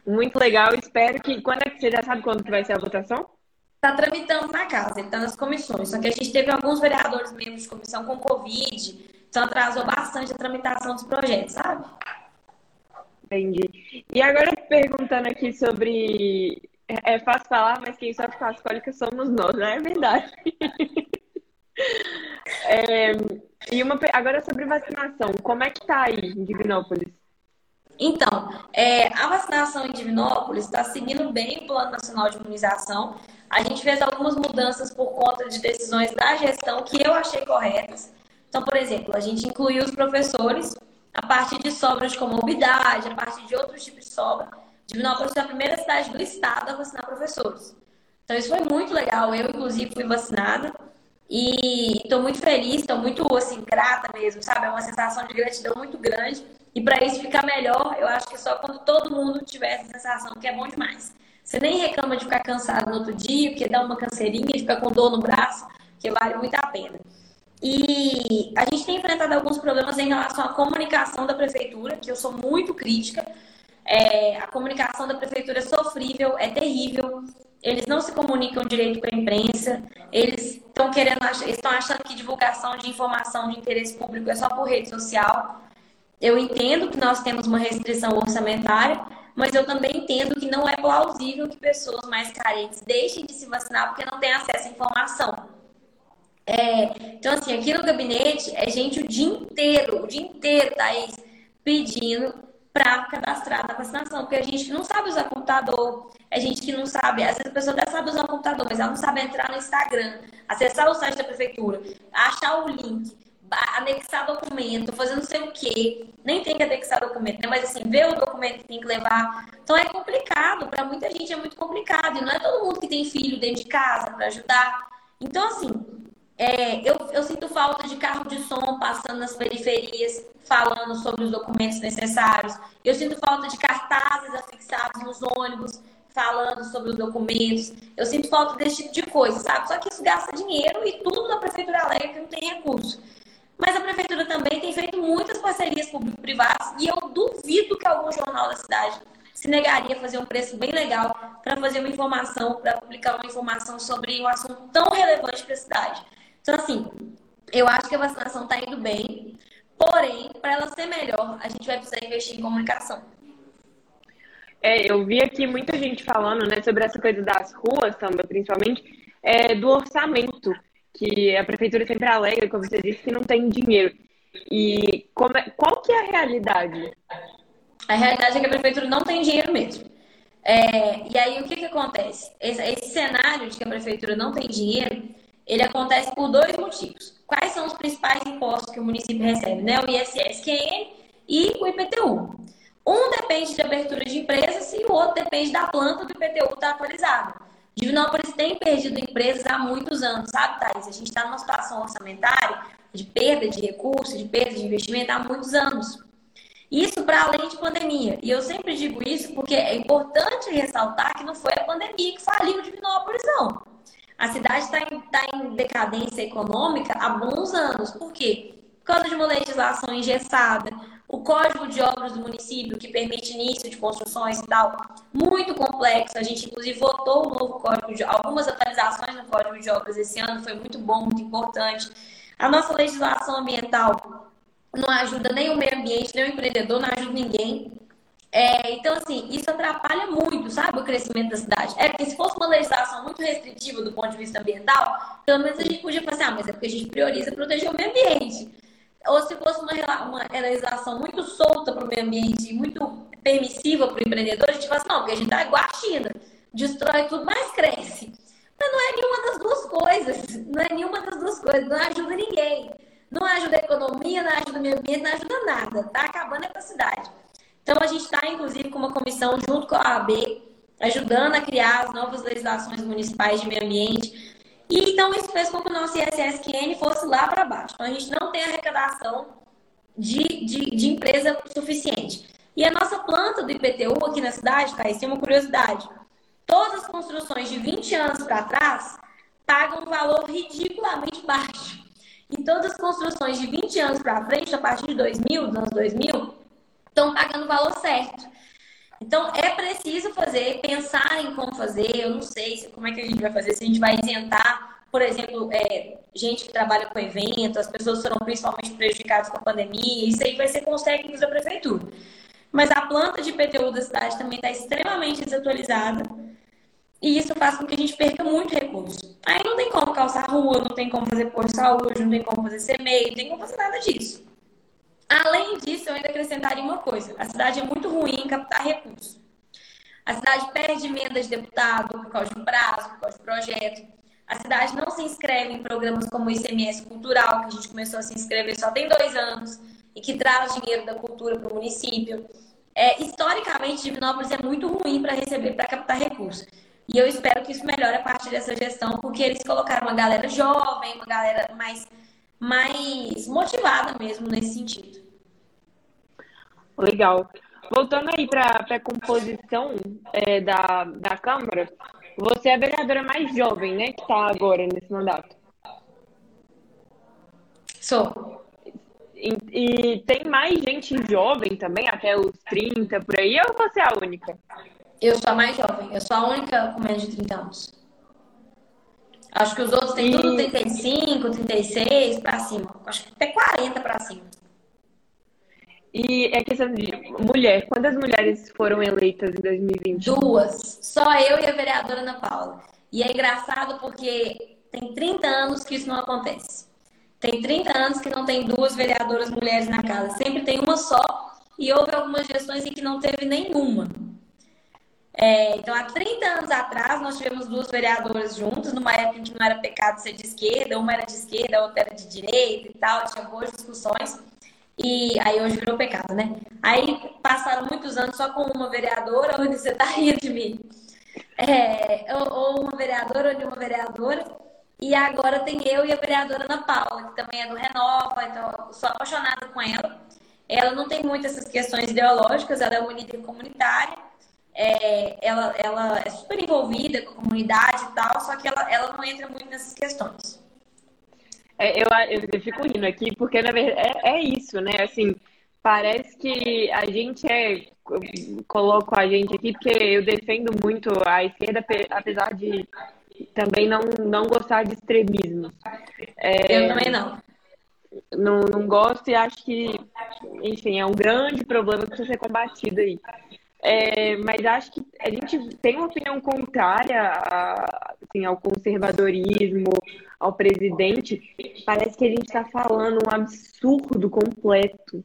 Muito legal. Espero que. Quando é que você já sabe quando que vai ser a votação? Está tramitando na casa, ele está nas comissões. Só que a gente teve alguns vereadores membros de comissão com Covid então atrasou bastante a tramitação dos projetos, sabe? Entendi. E agora perguntando aqui sobre. É fácil falar, mas quem sofre com as cólicas somos nós, não é verdade? É, e uma, agora sobre vacinação, como é que tá aí em Divinópolis? Então, é, a vacinação em Divinópolis está seguindo bem o Plano Nacional de Imunização. A gente fez algumas mudanças por conta de decisões da gestão que eu achei corretas. Então, por exemplo, a gente incluiu os professores a partir de sobras de comorbidade, a partir de outros tipos de sobra. Divinópolis foi a primeira cidade do estado a vacinar professores. Então, isso foi muito legal. Eu, inclusive, fui vacinada. E estou muito feliz, estou muito assim, grata mesmo, sabe? É uma sensação de gratidão muito grande. E para isso ficar melhor, eu acho que só quando todo mundo tiver essa sensação, que é bom demais. Você nem reclama de ficar cansado no outro dia, porque dá uma canseirinha, de ficar com dor no braço, que vale muito a pena. E a gente tem enfrentado alguns problemas em relação à comunicação da prefeitura, que eu sou muito crítica. É, a comunicação da prefeitura é sofrível, é terrível. Eles não se comunicam direito com a imprensa. Eles estão querendo, estão achando que divulgação de informação de interesse público é só por rede social. Eu entendo que nós temos uma restrição orçamentária, mas eu também entendo que não é plausível que pessoas mais carentes deixem de se vacinar porque não têm acesso à informação. É, então, assim, aqui no gabinete é gente o dia inteiro, o dia inteiro, Thaís, pedindo para cadastrar na vacinação, porque a gente que não sabe usar computador, é gente que não sabe, às vezes a pessoa até sabe usar o computador, mas ela não sabe entrar no Instagram, acessar o site da prefeitura, achar o link, anexar documento, fazer não sei o quê, nem tem que anexar documento, né? mas assim, ver o documento que tem que levar. Então é complicado, para muita gente é muito complicado, e não é todo mundo que tem filho dentro de casa para ajudar. Então, assim, é, eu, eu sinto falta de carro de som passando nas periferias, falando sobre os documentos necessários. Eu sinto falta de cartazes afixados nos ônibus, falando sobre os documentos. Eu sinto falta desse tipo de coisa, sabe? Só que isso gasta dinheiro e tudo na Prefeitura alega que não tem recurso. Mas a Prefeitura também tem feito muitas parcerias público-privadas e eu duvido que algum jornal da cidade se negaria a fazer um preço bem legal para fazer uma informação, para publicar uma informação sobre um assunto tão relevante para a cidade. Então, assim, eu acho que a vacinação está indo bem, porém, para ela ser melhor, a gente vai precisar investir em comunicação. É, eu vi aqui muita gente falando né, sobre essa coisa das ruas também, principalmente, é, do orçamento, que a prefeitura sempre alega, como você disse, que não tem dinheiro. E como é, qual que é a realidade? A realidade é que a prefeitura não tem dinheiro mesmo. É, e aí, o que, que acontece? Esse, esse cenário de que a prefeitura não tem dinheiro ele acontece por dois motivos. Quais são os principais impostos que o município recebe? Né? O ISS, QN e o IPTU. Um depende de abertura de empresas e o outro depende da planta do IPTU estar tá atualizado. Divinópolis tem perdido empresas há muitos anos, sabe, Thais? A gente está numa situação orçamentária de perda de recursos, de perda de investimento há muitos anos. Isso para além de pandemia. E eu sempre digo isso porque é importante ressaltar que não foi a pandemia que faliu Divinópolis, não. A cidade está em, tá em decadência econômica há bons anos. Por quê? Por causa de uma legislação engessada, o código de obras do município, que permite início de construções e tal, muito complexo. A gente, inclusive, votou o novo código de algumas atualizações no código de obras esse ano, foi muito bom, muito importante. A nossa legislação ambiental não ajuda nem o meio ambiente, nem o empreendedor, não ajuda ninguém. É, então, assim, isso atrapalha muito, sabe, o crescimento da cidade. É porque se fosse uma legislação muito restritiva do ponto de vista ambiental, pelo menos a gente podia falar assim, ah, mas é porque a gente prioriza proteger o meio ambiente. Ou se fosse uma, uma legislação muito solta para o meio ambiente, muito permissiva para o empreendedor, a gente fala assim, não, porque a gente tá igual a China, destrói tudo, mas cresce. Mas não é nenhuma das duas coisas, não é nenhuma das duas coisas, não ajuda ninguém. Não ajuda a economia, não ajuda o meio ambiente, não ajuda nada. Tá acabando a cidade. Então, a gente está, inclusive, com uma comissão junto com a AB, ajudando a criar as novas legislações municipais de meio ambiente. E então, isso fez com que o nosso ISSQN fosse lá para baixo. Então, a gente não tem arrecadação de, de, de, empresa suficiente. E a nossa planta do IPTU aqui na cidade? Isso tem uma curiosidade. Todas as construções de 20 anos para trás pagam um valor ridiculamente baixo. E todas as construções de 20 anos para frente, a partir de 2000, dos anos 2000, estão pagando o valor certo. Então, é preciso fazer, pensar em como fazer. Eu não sei como é que a gente vai fazer, se a gente vai isentar, por exemplo, é, gente que trabalha com evento, as pessoas foram principalmente prejudicadas com a pandemia. Isso aí vai ser com os técnicos da prefeitura. Mas a planta de PTU da cidade também está extremamente desatualizada. E isso faz com que a gente perca muito recurso. Aí não tem como calçar rua, não tem como fazer por saúde, não tem como fazer CMEI, não tem como fazer nada disso. Além disso, eu ainda acrescentaria uma coisa: a cidade é muito ruim em captar recursos. A cidade perde emenda de deputado por causa de prazo, por causa de projeto. A cidade não se inscreve em programas como o ICMS Cultural, que a gente começou a se inscrever só tem dois anos, e que traz dinheiro da cultura para o município. É, historicamente, Divinópolis é muito ruim para receber, para captar recursos. E eu espero que isso melhore a partir dessa gestão, porque eles colocaram uma galera jovem, uma galera mais, mais motivada mesmo nesse sentido. Legal. Voltando aí para a composição é, da, da Câmara, você é a vereadora mais jovem, né, que está agora nesse mandato. Sou. E, e, tem mais gente jovem também, até os 30 por aí, ou você é a única? Eu sou a mais jovem, eu sou a única com menos de 30 anos. Acho que os outros têm e... tudo 35, 36 para cima. Acho que até 40 para cima. E é questão de mulher. Quantas mulheres foram eleitas em 2020? Duas. Só eu e a vereadora Ana Paula. E é engraçado porque tem 30 anos que isso não acontece. Tem 30 anos que não tem duas vereadoras mulheres na casa. Sempre tem uma só. E houve algumas gestões em que não teve nenhuma. É, então, há 30 anos atrás, nós tivemos duas vereadoras juntas, numa época em que não era pecado ser de esquerda, uma era de esquerda, a outra era de direita e tal, tinha boas discussões. E aí hoje virou pecado, né? Aí passaram muitos anos só com uma vereadora, onde você tá rindo de mim. É, ou, uma vereadora, ou uma vereadora. E agora tem eu e a vereadora Ana Paula, que também é do Renova, então sou apaixonada com ela. Ela não tem muito essas questões ideológicas, ela é uma líder comunitária. É, ela, ela é super envolvida com a comunidade e tal, só que ela, ela não entra muito nessas questões. É, eu, eu, fico rindo aqui, porque na verdade é, é, isso, né? Assim, parece que a gente é. Coloco a gente aqui porque eu defendo muito a esquerda, apesar de também não, não gostar de extremismo. É, eu também não. Não, não gosto e acho que, enfim, é um grande problema que precisa ser combatido aí. É, mas acho que a gente tem uma opinião contrária a, assim, ao conservadorismo, ao presidente. Parece que a gente está falando um absurdo completo.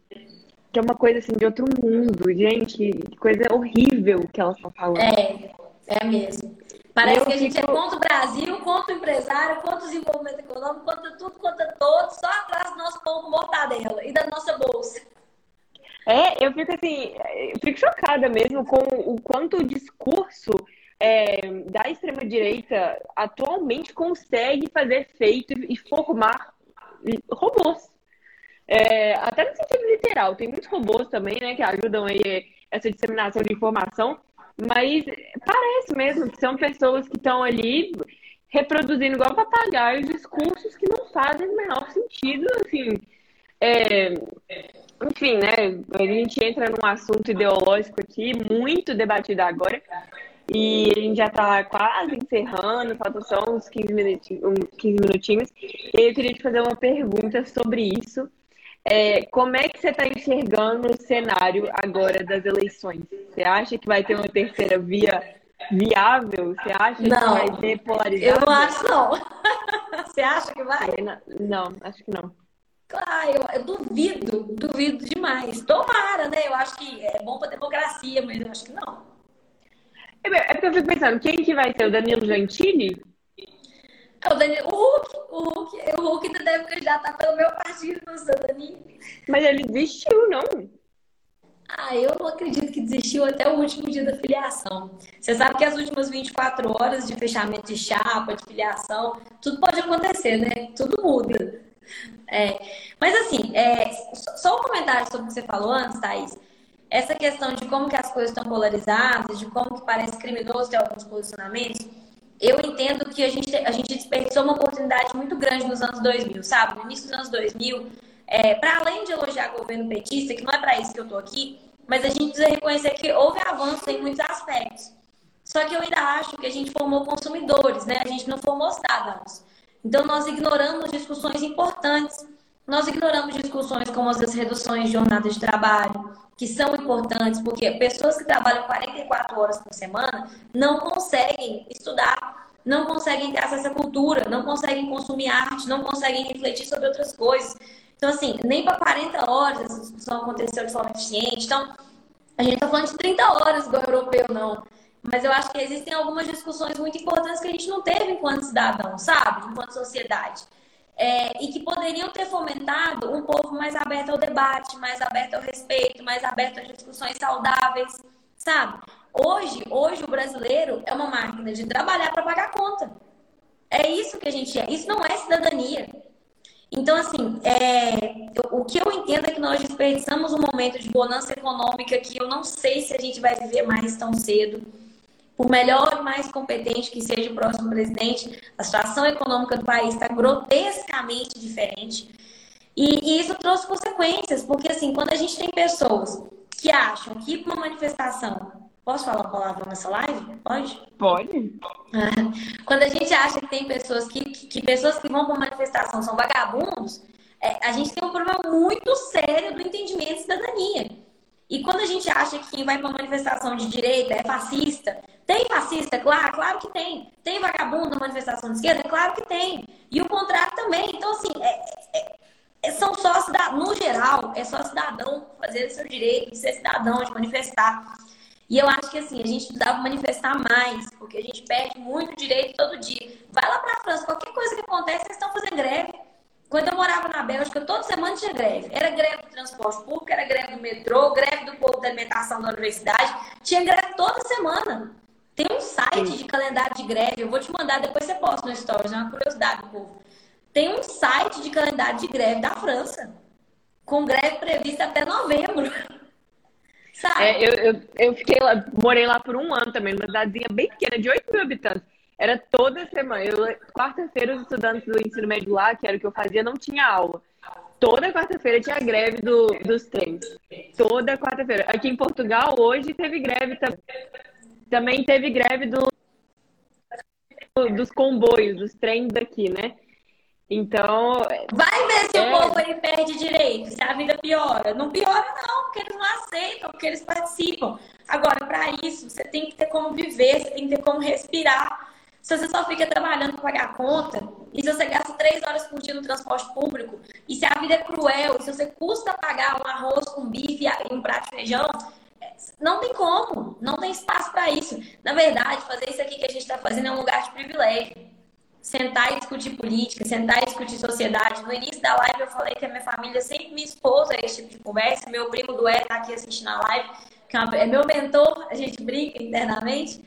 Que é uma coisa assim de outro mundo. Gente, que coisa horrível que elas estão falando. É, é mesmo. Parece que a gente é fico... é contra o Brasil, contra o empresário, contra o desenvolvimento econômico, contra tudo, contra todos, só atrás do nosso pão com mortadela e da nossa bolsa. É, eu fico assim, eu fico chocada mesmo com o quanto o discurso é, da extrema-direita atualmente consegue fazer efeito e formar robôs. É, até no sentido literal, tem muitos robôs também, né, que ajudam aí essa disseminação de informação, mas parece mesmo que são pessoas que estão ali reproduzindo igual papagaio discursos que não fazem o menor sentido, assim, é, enfim, né? A gente entra num assunto ideológico aqui, muito debatido agora. E a gente já está quase encerrando, faltam só uns 15 minutinhos, 15 minutinhos. E eu queria te fazer uma pergunta sobre isso. É, como é que você está enxergando o cenário agora das eleições? Você acha que vai ter uma terceira via viável? Você acha não, que vai ter polarizado? Eu não acho não. Você acha que vai? Não, acho que não. Claro, eu, eu, duvido, duvido demais. Tomara, né? Eu acho que é bom para democracia, mas eu acho que não. É, é porque eu fico pensando, quem que vai ser? O Danilo Gentili? É o Danilo, o Hulk, o Hulk, o Hulk ainda deve candidatar pelo meu partido, não sei, Danilo. Mas ele desistiu, não? Ah, eu não acredito que desistiu até o último dia da filiação. Você sabe que as últimas 24 horas de fechamento de chapa, de filiação, tudo pode acontecer, né? Tudo muda. É, mas assim, é, só um comentário sobre o que você falou antes, Thaís. Essa questão de como que as coisas estão polarizadas, de como que parece criminoso ter alguns posicionamentos, eu entendo que a gente, a gente desperdiçou uma oportunidade muito grande nos anos 2000, sabe? No início dos anos 2000, é, para além de elogiar o governo petista, que não é para isso que eu estou aqui, mas a gente precisa reconhecer que houve avanço em muitos aspectos. Só que eu ainda acho que a gente formou consumidores, né? A gente não formou cidadãos. Então, nós ignoramos discussões importantes Nós ignoramos discussões como as das reduções de jornada de trabalho, que são importantes, porque pessoas que trabalham 44 horas por semana não conseguem estudar, não conseguem ter acesso à cultura, não conseguem consumir arte, não conseguem refletir sobre outras coisas. Então, assim, nem para 40 horas essa discussão aconteceu de forma eficiente. Então, a gente está falando de 30 horas igual europeu, não. Mas eu acho que existem algumas discussões muito importantes que a gente não teve enquanto cidadão, sabe? Enquanto sociedade. É, e que poderiam ter fomentado um povo mais aberto ao debate, mais aberto ao respeito, mais aberto às discussões saudáveis, sabe? Hoje, hoje o brasileiro é uma máquina de trabalhar para pagar conta. É isso que a gente é. Isso não é cidadania. Então, assim, é, o que eu entendo é que nós desperdiçamos um momento de bonança econômica que eu não sei se a gente vai viver mais tão cedo por melhor e mais competente que seja o próximo presidente, a situação econômica do país está grotescamente diferente. E, e, isso trouxe consequências, porque assim, quando a gente tem pessoas que acham que ir para uma manifestação. Posso falar a palavra nessa live? Pode? Pode. Quando a gente acha que tem pessoas que, que, que pessoas que vão para uma manifestação são vagabundos, é, a gente tem um problema muito sério do entendimento de cidadania. E quando a gente acha que quem vai para uma manifestação de direita é fascista, tem fascista, claro, claro que tem. Tem vagabundo na manifestação de esquerda? Claro que tem. E o contrário também. Então, assim, é, é, é são só cidadãos, no geral, é só cidadão fazer o seu direito de ser cidadão, de manifestar. E eu acho que, assim, a gente precisava manifestar mais, porque a gente perde muito direito todo dia. Vai lá para a França, qualquer coisa que acontece, eles estão fazendo greve. Quando eu morava na Bélgica, toda semana tinha greve. Era greve do transporte público, era greve do metrô, greve do povo da alimentação da universidade. Tinha greve toda semana. Tem um site Sim. de calendário de greve, eu vou te mandar, depois você posta no Stories, é uma curiosidade povo. Tem um site de calendário de greve da França, com greve prevista até novembro. Sabe? É, eu, eu, eu fiquei lá, morei lá por um ano também, numa cidadezinha bem pequena, de 8 mil habitantes. Era toda semana. Quarta-feira, os estudantes do ensino médio lá, que era o que eu fazia, não tinha aula. Toda quarta-feira tinha greve do, dos trens. Toda quarta-feira. Aqui em Portugal, hoje, teve greve também também teve greve do, dos comboios, dos trens daqui, né? Então. Vai ver se é... o povo aí perde direito, se a vida piora. Não piora, não, porque eles não aceitam, porque eles participam. Agora, para isso, você tem que ter como viver, você tem que ter como respirar. Se você só fica trabalhando para pagar a conta, e se você gasta três horas por dia no transporte público, e se a vida é cruel, e se você custa pagar um arroz com bife e um prato de feijão, não tem como, não tem espaço para isso. Na verdade, fazer isso aqui que a gente está fazendo é um lugar de privilégio. Sentar e discutir política, sentar e discutir sociedade. No início da live eu falei que a minha família sempre me expôs a esse tipo de conversa. Meu primo do está aqui assistindo a live, que é, é meu mentor, a gente brinca internamente,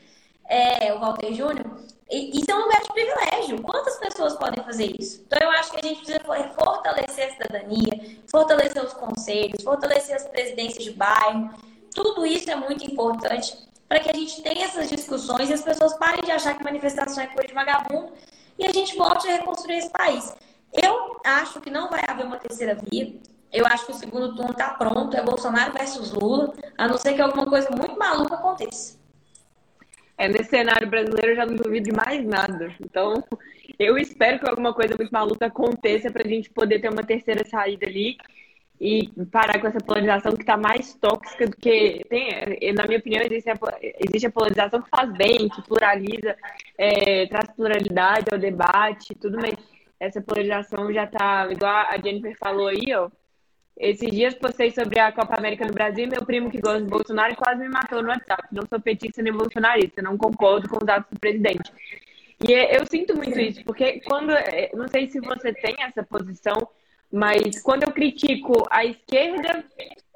é o Walter Júnior. Isso é um lugar de privilégio. Quantas pessoas podem fazer isso? Então, eu acho que a gente precisa fortalecer a cidadania, fortalecer os conselhos, fortalecer as presidências de bairro, tudo isso é muito importante para que a gente tenha essas discussões e as pessoas parem de achar que manifestação é coisa de vagabundo e a gente volte a reconstruir esse país. Eu acho que não vai haver uma terceira via. Eu acho que o segundo turno está pronto, é Bolsonaro versus Lula, a não ser que alguma coisa muito maluca aconteça. É, nesse cenário brasileiro eu já não duvido de mais nada. Então, eu espero que alguma coisa muito maluca aconteça para a gente poder ter uma terceira saída ali e parar com essa polarização que está mais tóxica do que tem. Na minha opinião, existe a, existe a polarização que faz bem, que pluraliza, é, traz pluralidade ao debate, tudo, mas essa polarização já está, igual a Jennifer falou aí, ó. Esses dias postei sobre a Copa América no Brasil, meu primo que gosta de Bolsonaro quase me matou no WhatsApp. Não sou petista nem bolsonarista, não concordo com os atos do presidente. E eu sinto muito isso, porque quando. É, não sei se você tem essa posição mas quando eu critico a esquerda,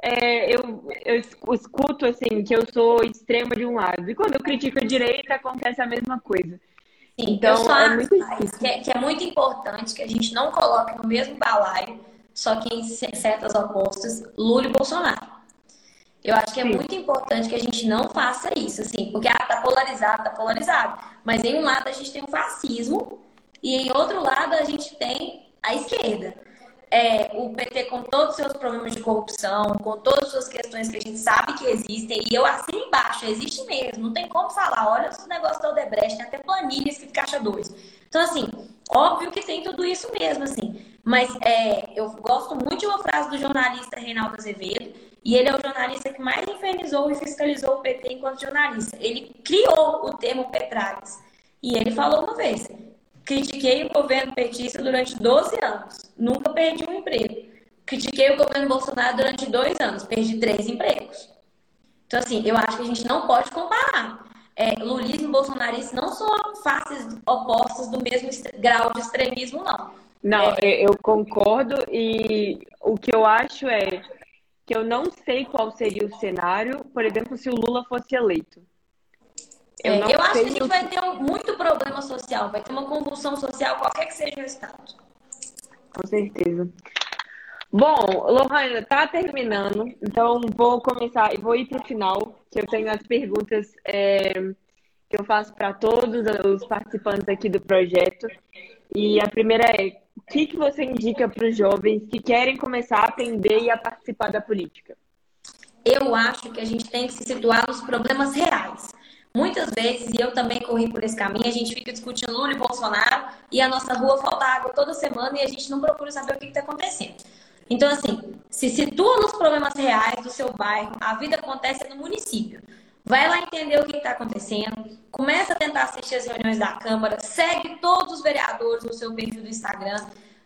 é, eu, eu escuto assim que eu sou extrema de um lado. E quando eu critico a direita, acontece a mesma coisa. Sim, então é muito. Que é, que é muito importante que a gente não coloque no mesmo balaio, só que em certas opostas, Lula e Bolsonaro. Eu acho que é Sim. muito importante que a gente não faça isso, assim, porque ah, tá polarizado, tá polarizado. Mas em um lado a gente tem o fascismo e em outro lado a gente tem a esquerda é, o PT com todos os seus problemas de corrupção, com todas as suas questões que a gente sabe que existem, e eu assino embaixo, existe mesmo, não tem como falar, olha os negócios da Odebrecht, tem até planilhas que caixa dois. Então, assim, óbvio que tem tudo isso mesmo, assim. Mas é, eu gosto muito de uma frase do jornalista Reinaldo Azevedo, e ele é o jornalista que mais infernizou e fiscalizou o PT enquanto jornalista. Ele criou o termo Petralhas. E ele falou uma vez: critiquei o governo petista durante 12 anos, nunca perdi um emprego. Critiquei o governo Bolsonaro durante dois anos, perdi três empregos. Então, assim, eu acho que a gente não pode comparar. É, lulismo e bolsonarismo não são faces opostas do mesmo grau de extremismo, não. Não, é... eu concordo e o que eu acho é que eu não sei qual seria o cenário, por exemplo, se o Lula fosse eleito. Eu, é, eu acho que a gente vai ter um, muito problema social, vai ter uma convulsão social, qualquer que seja o estado. Com certeza. Bom, Lohana, tá terminando, então vou começar e vou ir para o final, que eu tenho as perguntas é, que eu faço para todos os participantes aqui do projeto. E a primeira é: o que, que você indica para os jovens que querem começar a aprender e a participar da política? Eu acho que a gente tem que se situar nos problemas reais. Muitas vezes, e eu também corri por esse caminho, a gente fica discutindo Lula e Bolsonaro e a nossa rua falta água toda semana e a gente não procura saber o que está acontecendo. Então, assim, se situa nos problemas reais do seu bairro, a vida acontece no município. Vai lá entender o que está acontecendo, começa a tentar assistir as reuniões da Câmara, segue todos os vereadores no seu perfil do Instagram.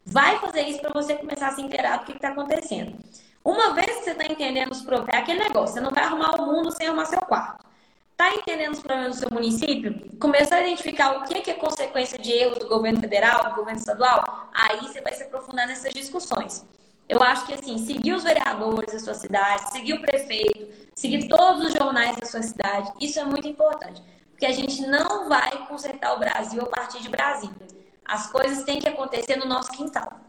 Vai fazer isso para você começar a se inteirar do que está acontecendo. Uma vez que você está entendendo os problemas, é aquele negócio, você não vai arrumar o mundo sem arrumar seu quarto. Está entendendo os problemas do seu município? Começou a identificar o que é consequência de erros do governo federal, do governo estadual? Aí você vai se aprofundar nessas discussões. Eu acho que, assim, seguir os vereadores da sua cidade, seguir o prefeito, seguir todos os jornais da sua cidade, isso é muito importante. Porque a gente não vai consertar o Brasil a partir de Brasília. As coisas têm que acontecer no nosso quintal.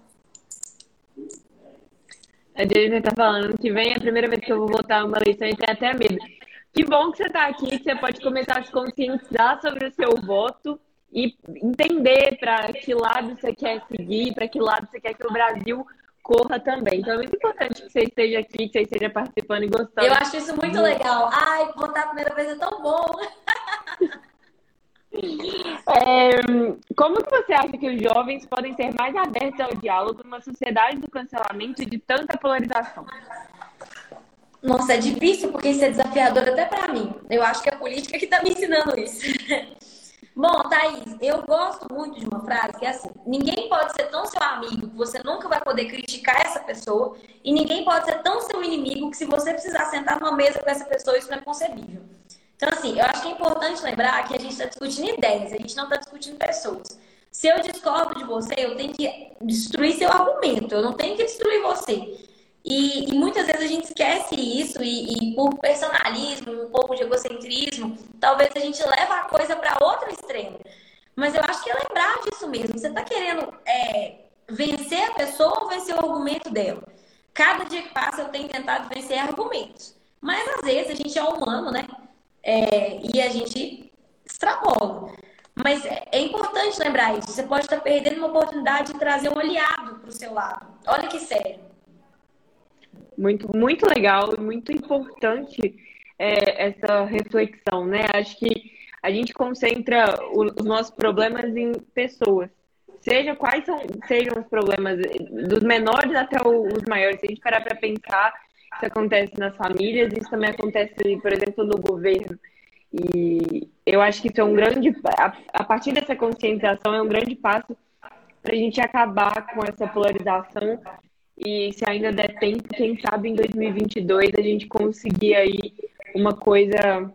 A Disney está falando que vem a primeira vez que eu vou votar uma eleição e tem até medo. Que bom que você está aqui, que você pode começar a se conscientizar sobre o seu voto e entender para que lado você quer seguir, para que lado você quer que o Brasil corra também. Então é muito importante que você esteja aqui, que você esteja participando e gostando. Eu acho isso muito legal. Ai, votar a primeira vez é tão bom. É, como que você acha que os jovens podem ser mais abertos ao diálogo numa sociedade do cancelamento e de tanta polarização? Nossa, é difícil porque isso é desafiador até para mim. Eu acho que é a política que está me ensinando isso. Bom, Thaís, eu gosto muito de uma frase que é assim: ninguém pode ser tão seu amigo que você nunca vai poder criticar essa pessoa, e ninguém pode ser tão seu inimigo que se você precisar sentar numa mesa com essa pessoa, isso não é concebível. Então, assim, eu acho que é importante lembrar que a gente está discutindo ideias, a gente não está discutindo pessoas. Se eu discordo de você, eu tenho que destruir seu argumento, eu não tenho que destruir você. E, e, muitas vezes a gente esquece isso e, e, por personalismo, um pouco de egocentrismo, talvez a gente leva a coisa para outro extremo. Mas eu acho que é lembrar disso mesmo. Você está querendo é, vencer a pessoa ou vencer o argumento dela? Cada dia que passa eu tenho tentado vencer argumentos. Mas às vezes a gente é humano, né? É, e a gente extrapola. Mas é, é importante lembrar isso. Você pode estar perdendo uma oportunidade de trazer um aliado para o seu lado. Olha que sério. Muito, muito legal e muito importante é, essa reflexão, né? Acho que a gente concentra os nossos problemas em pessoas. Seja quais são, sejam os problemas, dos menores até os maiores. Se a gente parar para pensar, isso acontece nas famílias, isso também acontece, por exemplo, no governo. E eu acho que isso é um grande. A, partir dessa conscientização, é um grande passo para a gente acabar com essa polarização e se ainda der tempo, quem sabe em 2022 a gente conseguir aí uma coisa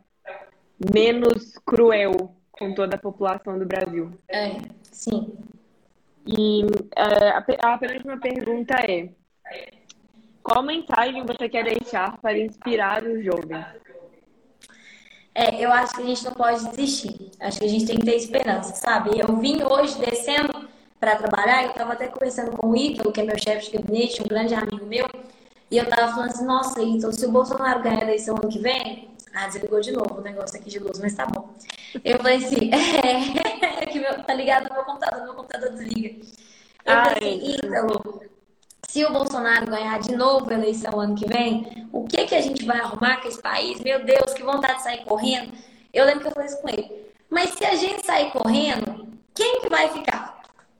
menos cruel com toda a população do Brasil. É, sim. E é, a, a penúltima pergunta é: qual mensagem você quer deixar para inspirar os jovens? É, eu acho que a gente não pode desistir. Acho que a gente tem que ter esperança, sabe? Eu vim hoje descendo para trabalhar, eu estava até conversando com o Ítalo, que é meu chefe de gabinete, um grande amigo meu, e eu estava falando assim, nossa, Ítalo, se o Bolsonaro ganhar a eleição ano que vem, ah, desligou de novo o negócio aqui de luz, mas tá bom. Eu falei assim, é, é que meu, tá ligado no meu computador, meu computador desliga. Eu ah, falei assim, Ítalo, se o Bolsonaro ganhar de novo a eleição ano que vem, o que que a gente vai arrumar com esse país? Meu Deus, que vontade de sair correndo. Eu lembro que eu falei isso com ele. Mas se a gente sair correndo, quem que vai ficar?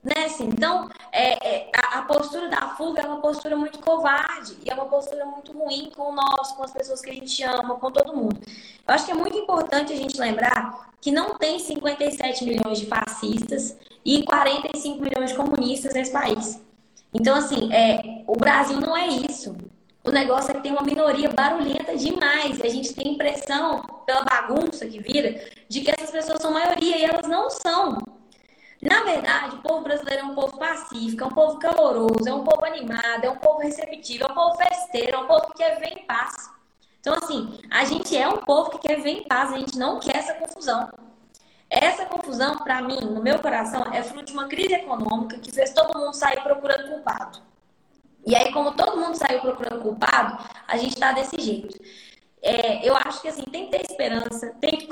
Né? Assim, então, é, é, a, a, postura da fuga é uma postura muito covarde e é uma postura muito ruim com nós, com as pessoas que a gente ama, com todo mundo. Eu acho que é muito importante a gente lembrar que não tem 57 milhões de fascistas e 45 milhões de comunistas nesse país. Então, assim, é, o Brasil não é isso. O negócio é que tem uma minoria barulhenta demais. E a gente tem impressão, pela bagunça que vira, de que essas pessoas são maioria e elas não são. Na verdade, o povo brasileiro é um povo pacífico, é um povo caloroso, é um povo animado, é um povo receptivo, é um povo festeiro, é um povo que quer ver em paz. Então, assim, a gente é um povo que quer ver em paz, a gente não quer essa confusão. Essa confusão, para mim, no meu coração, é fruto de uma crise econômica que fez todo mundo sair procurando culpado. E aí, como todo mundo saiu procurando culpado, a gente está desse jeito. É, eu acho que assim, tem que ter esperança, tem que,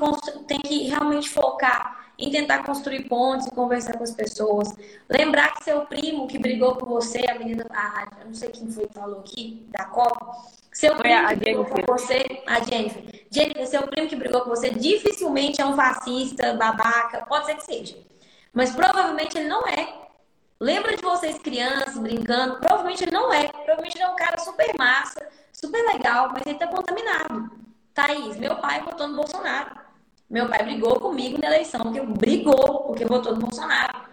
tem que realmente focar em tentar construir pontes e conversar com as pessoas. Lembrar que seu primo que brigou com você, a menina, a, eu não sei quem foi que falou aqui, da Copa, seu primo a que brigou com você, a Jennifer. Jennifer, seu primo que brigou com você dificilmente é um fascista, babaca, pode ser que seja. Mas provavelmente ele não é. Lembra de vocês crianças brincando? Provavelmente ele não é. Provavelmente ele é um cara super massa, super legal, mas ele tá contaminado. Thaís, meu pai votou no Bolsonaro. Meu pai brigou comigo na eleição, porque brigou, porque votou no Bolsonaro.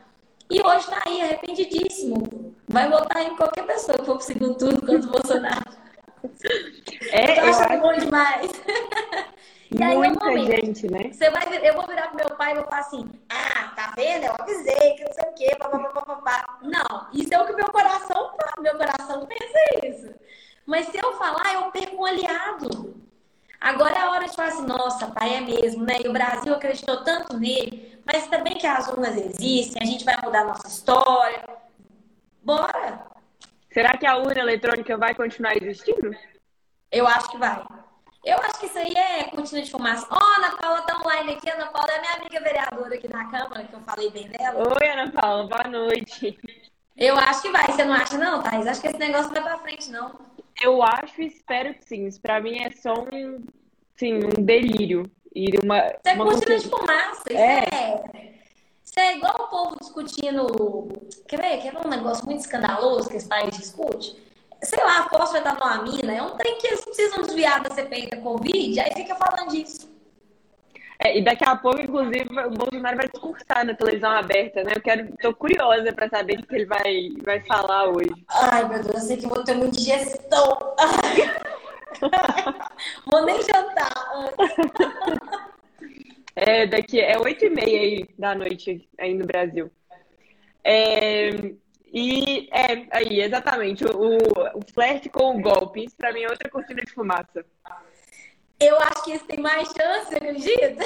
E hoje tá aí, arrependidíssimo. Vai votar em qualquer pessoa que for pro segundo turno contra o Bolsonaro. É, eu, acho acho bom demais. E aí, Muita momento, gente, né? Você vai, eu vou virar pro meu pai e vou falar assim: ah, tá vendo? Eu avisei que não sei o quê, papapá. Não, isso é o que meu coração meu coração pensa isso. Mas se eu falar, eu perco um aliado. Agora é a hora de falar assim, nossa, pai, é mesmo, né? E o Brasil acreditou tanto nele, mas também que as urnas existem, a gente vai mudar a nossa história. Bora! Será que a urna eletrônica vai continuar existindo? Eu acho que vai. Eu acho que isso aí é cortina de fumaça. Ó, oh, Ana Paula tá online aqui. Ana Paula é minha amiga vereadora aqui na Câmara, que eu falei bem dela. Oi, Ana Paula, boa noite. Eu acho que vai. Você não acha, não, Thais? Acho que esse negócio não vai pra frente, não. Eu acho e espero que sim. Isso pra mim é só um, sim, um delírio. E uma, isso é uma cortina de fumaça. Isso é... é... Isso é igual o povo discutindo. Quer ver? Quer ver um negócio muito escandaloso que esse país discute? sei lá, fosfetanoamina, é um trem que eles precisam desviar da CPI da Covid, aí fica falando disso. É, e daqui a pouco, inclusive, o Bolsonaro vai discursar na televisão aberta, né? Eu quero, tô curiosa para saber o que ele vai, vai falar hoje. Ai, meu Deus, eu sei que vou ter muita digestão. vou nem jantar. é, daqui, é oito e meia aí da noite aí no Brasil. É, e é aí, exatamente, o, o flerte com o golpe, isso pra mim é outra cortina de fumaça. Eu acho que isso tem mais chance, acredita?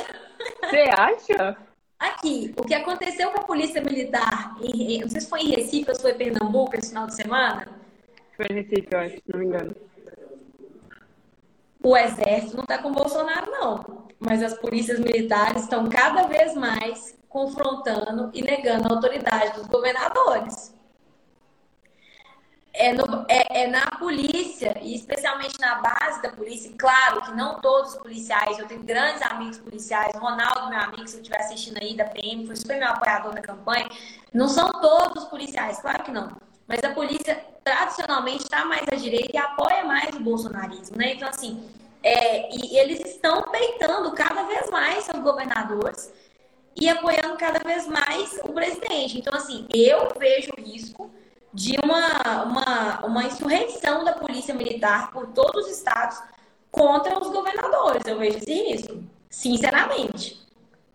Você acha? Aqui, o que aconteceu com a polícia militar, em, não sei se foi em Recife ou se foi em Pernambuco esse final de semana. Foi em Recife, eu acho, se não me engano. O exército não está com o Bolsonaro, não. Mas as polícias militares estão cada vez mais confrontando e negando a autoridade dos governadores é, no, é, é, na polícia, e especialmente na base da polícia, claro que não todos os policiais, eu tenho grandes amigos policiais, Ronaldo, meu amigo, se eu estiver assistindo aí da PM, foi super meu apoiador na campanha, não são todos os policiais, claro que não. Mas a polícia tradicionalmente está mais à direita e apoia mais o bolsonarismo, né? Então, assim, é, e eles estão peitando cada vez mais seus governadores e apoiando cada vez mais o presidente. Então, assim, eu vejo risco de uma, uma, uma insurreição da polícia militar por todos os estados contra os governadores. Eu vejo esse risco, sinceramente.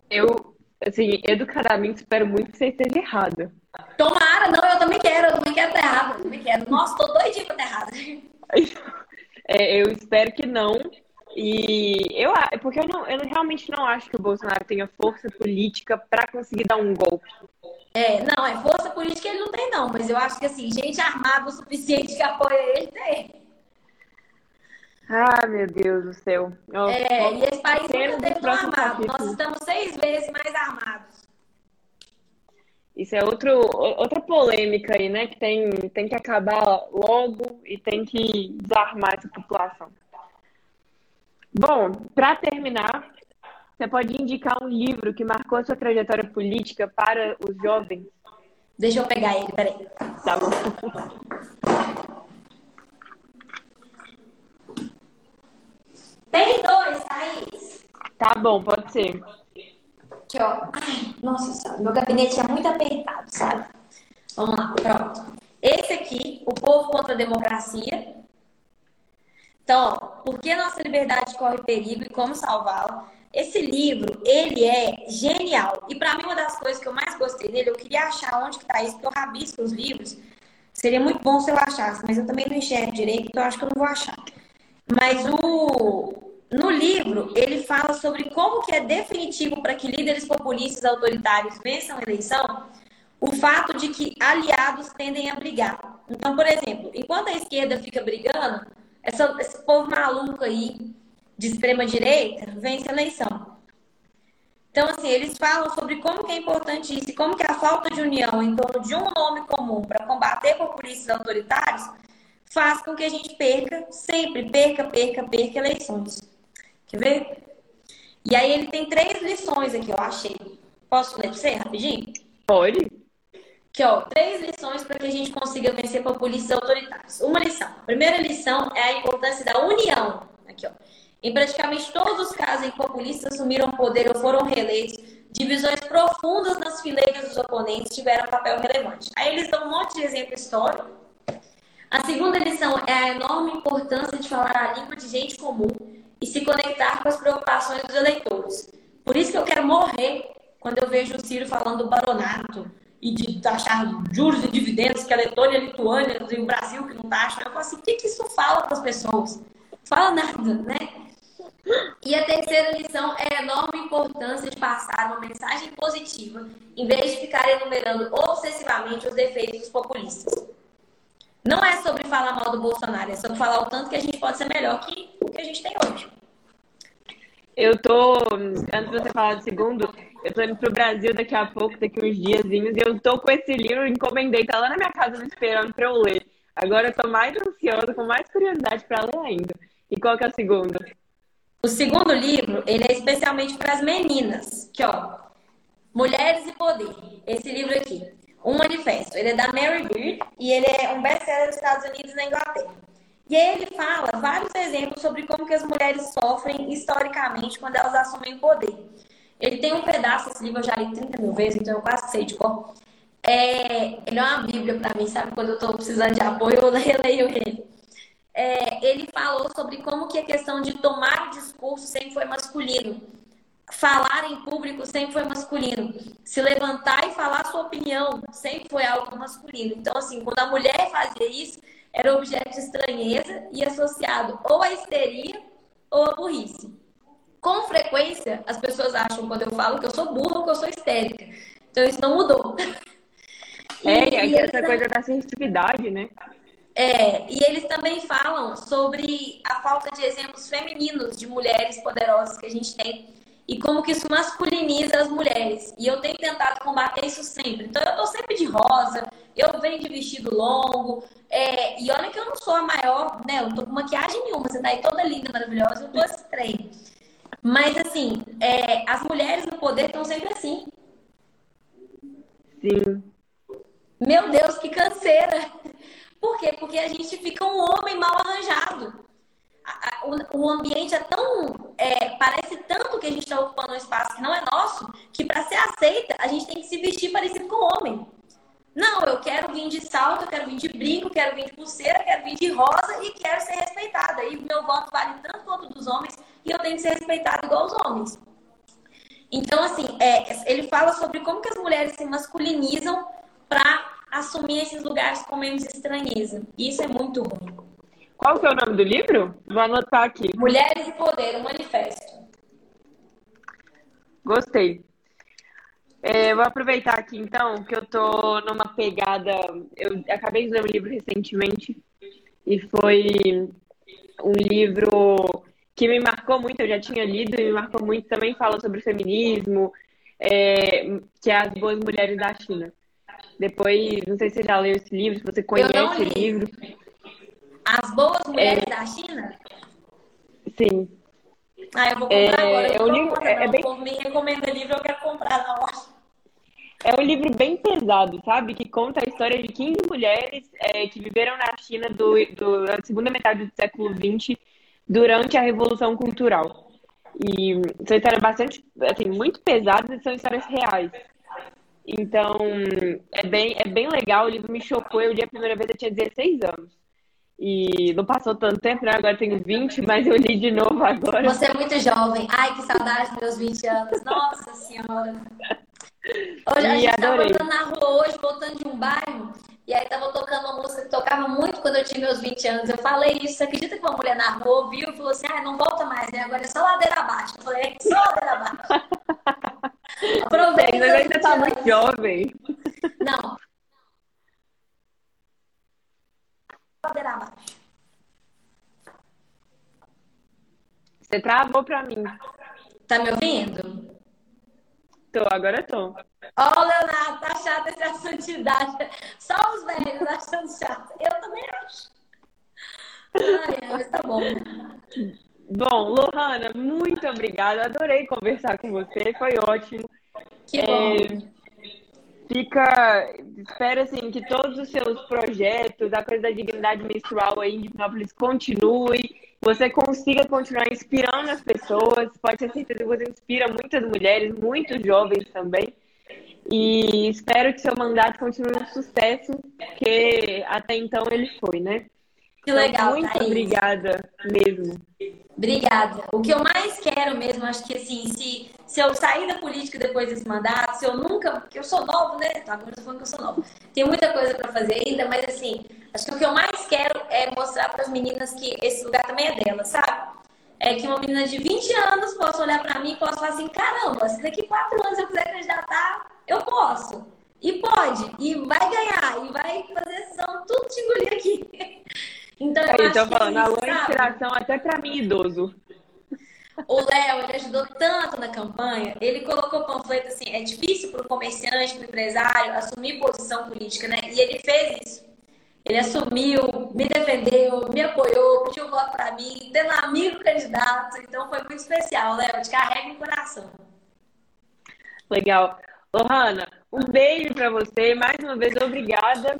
Eu, assim, educadamente espero muito que você esteja errada. Tomara, não, eu também quero, eu também quero estar errada, eu também quero. Nossa, tô doidinha pra estar errada. É, eu espero que não. E eu porque eu, não, eu realmente não acho que o Bolsonaro tenha força política para conseguir dar um golpe. É, não, é força política ele não tem, não. Mas eu acho que, assim, gente armada o suficiente que apoia ele tem. Ah, meu Deus do céu. Oh, é, e esse país nunca teve tão armado. Nós estamos seis vezes mais armados. Isso é outro, outra polêmica aí, né? Que tem, tem que acabar logo e tem que desarmar essa população. Bom, para terminar, você pode indicar um livro que marcou a sua trajetória política para os jovens? Deixa eu pegar ele, peraí. Tá bom. Tem dois, Thaís. Tá bom, pode ser. Aqui, ó. Ai, nossa senhora, meu gabinete é muito apertado, sabe? Vamos lá, pronto. Esse aqui, O Povo contra a Democracia. Então, por que nossa liberdade corre perigo e como salvá-la? Esse livro, ele é genial. E para mim, uma das coisas que eu mais gostei dele, eu queria achar onde que tá isso, porque eu rabisco os livros. Seria muito bom se eu achasse, mas eu também não enxergo direito, então acho que eu não vou achar. Mas o, no livro, ele fala sobre como que é definitivo para que líderes populistas autoritários vençam a eleição o fato de que aliados tendem a brigar. Então, por exemplo, enquanto a esquerda fica brigando, essa, esse povo maluco aí de extrema direita vence a eleição. Então, assim, eles falam sobre como que é importante isso e como que a falta de união em torno de um nome comum para combater populistas autoritários faz com que a gente perca, sempre perca, perca, perca eleições. Quer ver? E aí ele tem três lições aqui, eu achei. Posso ler para você rapidinho? Pode. Aqui, ó, três lições para que a gente consiga vencer populistas autoritários. Uma lição. A primeira lição é a importância da união. Aqui, ó. Em praticamente todos os casos em que populistas assumiram poder ou foram reeleitos, divisões profundas nas fileiras dos oponentes tiveram papel relevante. Aí eles dão um monte de exemplo histórico. A segunda lição é a enorme importância de falar a língua de gente comum e se conectar com as preocupações dos eleitores. Por isso que eu quero morrer quando eu vejo o Ciro falando do baronato e de taxar juros e dividendos que a Letônia, a Lituânia e o Brasil que não taxam. Eu falo assim, o que, que isso fala para as pessoas? Fala nada, né? E a terceira lição é a enorme importância de passar uma mensagem positiva, em vez de ficar enumerando obsessivamente os defeitos dos populistas. Não é sobre falar mal do Bolsonaro, é sobre falar o tanto que a gente pode ser melhor que o que a gente tem hoje. Eu tô, antes de você falar do segundo, eu tô indo pro Brasil daqui a pouco, daqui uns diazinhos, e eu tô com esse livro, encomendei, tá lá na minha casa me esperando pra eu ler. Agora eu tô mais ansiosa, com mais curiosidade para ler ainda. E qual que é o segundo? O segundo livro, ele é especialmente para as meninas, que ó, Mulheres e Poder. Esse livro aqui, um manifesto. Ele é da Mary Beard e ele é um best-seller dos Estados Unidos na Inglaterra. E ele fala vários exemplos sobre como que as mulheres sofrem historicamente quando elas assumem o poder. Ele tem um pedaço, esse livro eu já li 30 mil vezes, então eu quase sei de cor. É, ele é uma bíblia para mim, sabe? Quando eu estou precisando de apoio, eu releio ele. É, ele falou sobre como que a questão de tomar discurso sempre foi masculino. Falar em público sempre foi masculino. Se levantar e falar sua opinião sempre foi algo masculino. Então, assim, quando a mulher fazia isso, era objeto de estranheza e associado ou à histeria ou à burrice. Com frequência, as pessoas acham quando eu falo que eu sou burra ou que eu sou histérica. Então, isso não mudou. É, e, e essa coisa da sensitividade, né? É, e eles também falam sobre a falta de exemplos femininos de mulheres poderosas que a gente tem e como que isso masculiniza as mulheres. E eu tenho tentado combater isso sempre. Então eu tô sempre de rosa, eu venho de vestido longo, é, e olha que eu não sou a maior, né? Eu não tô com maquiagem nenhuma, você tá aí toda linda, maravilhosa, eu tô trem. Mas assim, é, as mulheres no poder estão sempre assim. Sim. Meu Deus, que canseira! Por quê? Porque a gente fica um homem mal arranjado. O ambiente é tão. É, parece tanto que a gente está ocupando um espaço que não é nosso, que para ser aceita, a gente tem que se vestir parecido com homem. Não, eu quero vir de salto, eu quero vir de brinco, quero vir de pulseira, quero vir de rosa e quero ser respeitada. E o meu voto vale tanto quanto dos homens e eu tenho que ser respeitada igual os homens. Então, assim, é, ele fala sobre como que as mulheres se masculinizam para assumir esses lugares com menos estranheza. E isso é muito ruim. Qual que é o nome do livro? Vou anotar aqui. Mulheres e Poder, um manifesto. Gostei. É, vou aproveitar aqui então que eu tô numa pegada. Eu acabei de ler um livro recentemente e foi um livro que me marcou muito. Eu já tinha lido e me marcou muito. Também fala sobre feminismo, é, que é As Boas Mulheres da China. Depois, não sei se você já leu esse livro, se você conhece o livro. As Boas Mulheres é... da China? Sim. Ah, eu vou comprar é... agora. Eu é, livro, é, é bem... me recomenda livro, eu quero comprar na loja. É um livro bem pesado, sabe? Que conta a história de 15 mulheres é, que viveram na China do, do, na segunda metade do século XX durante a Revolução Cultural. E são histórias bastante, assim, muito pesadas e são histórias reais. Então, é bem, é bem legal. O livro me chocou. Eu li a primeira vez, eu tinha 16 anos. E não passou tanto tempo, né? Agora tenho 20, mas eu li de novo agora. Você é muito jovem. Ai, que saudade dos meus 20 anos. Nossa Senhora. Hoje, a gente estava andando na rua hoje, voltando de um bairro, e aí tava tocando uma música que tocava muito quando eu tinha meus 20 anos. Eu falei isso, você acredita que uma mulher na rua ouviu e falou assim, ah, não volta mais, né? Agora é só ladeira abaixo. Eu falei, é só ladeira abaixo. Aproveita. Mas ainda tá muito jovem. Não. Ladeira abaixo. Você travou pra mim. Tá me ouvindo? Tô, agora tô. Ó, oh, Leonardo, tá chato esse assunto de idade. Só os velhos achando chato. Eu também acho. Ai, mas tá bom. Bom, Lohana, muito obrigada. Adorei conversar com você, foi ótimo. Que bom. É, fica. Espero assim que todos os seus projetos, a coisa da dignidade menstrual aí em Divinópolis continue você consiga continuar inspirando as pessoas. Pode ter certeza que você inspira muitas mulheres, muitos jovens também. E espero que seu mandato continue um sucesso, que até então ele foi, né? Que legal. Então, muito Thaís. obrigada mesmo. Obrigada. O que eu mais quero mesmo, acho que assim, se, se eu sair da política depois desse mandato, se eu nunca. Porque eu sou novo, né? Tá, agora eu tô falando que eu sou novo. Tem muita coisa para fazer ainda, mas assim, acho que o que eu mais quero é mostrar para as meninas que esse lugar também é delas, sabe? É que uma menina de 20 anos possa olhar para mim e possa falar assim: caramba, se daqui quatro anos eu quiser candidatar, eu posso. E pode, e vai ganhar, e vai fazer sessão, tudo te engolir aqui. Então, eu Aí, tô falando, a Lua é inspiração até para mim, idoso. O Léo, ele ajudou tanto na campanha, ele colocou panfleto assim, é difícil para o comerciante, para o empresário assumir posição política, né? E ele fez isso. Ele assumiu, me defendeu, me apoiou, pediu um voto para mim, tendo um amigo candidato. Então foi muito especial, Léo. Te carrega no coração. Legal. Lohana, um beijo para você. Mais uma vez, obrigada.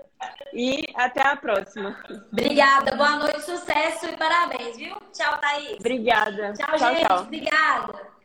E até a próxima. Obrigada. Boa noite, sucesso e parabéns, viu? Tchau, Thaís. Obrigada. Tchau, tchau gente. Tchau. Obrigada.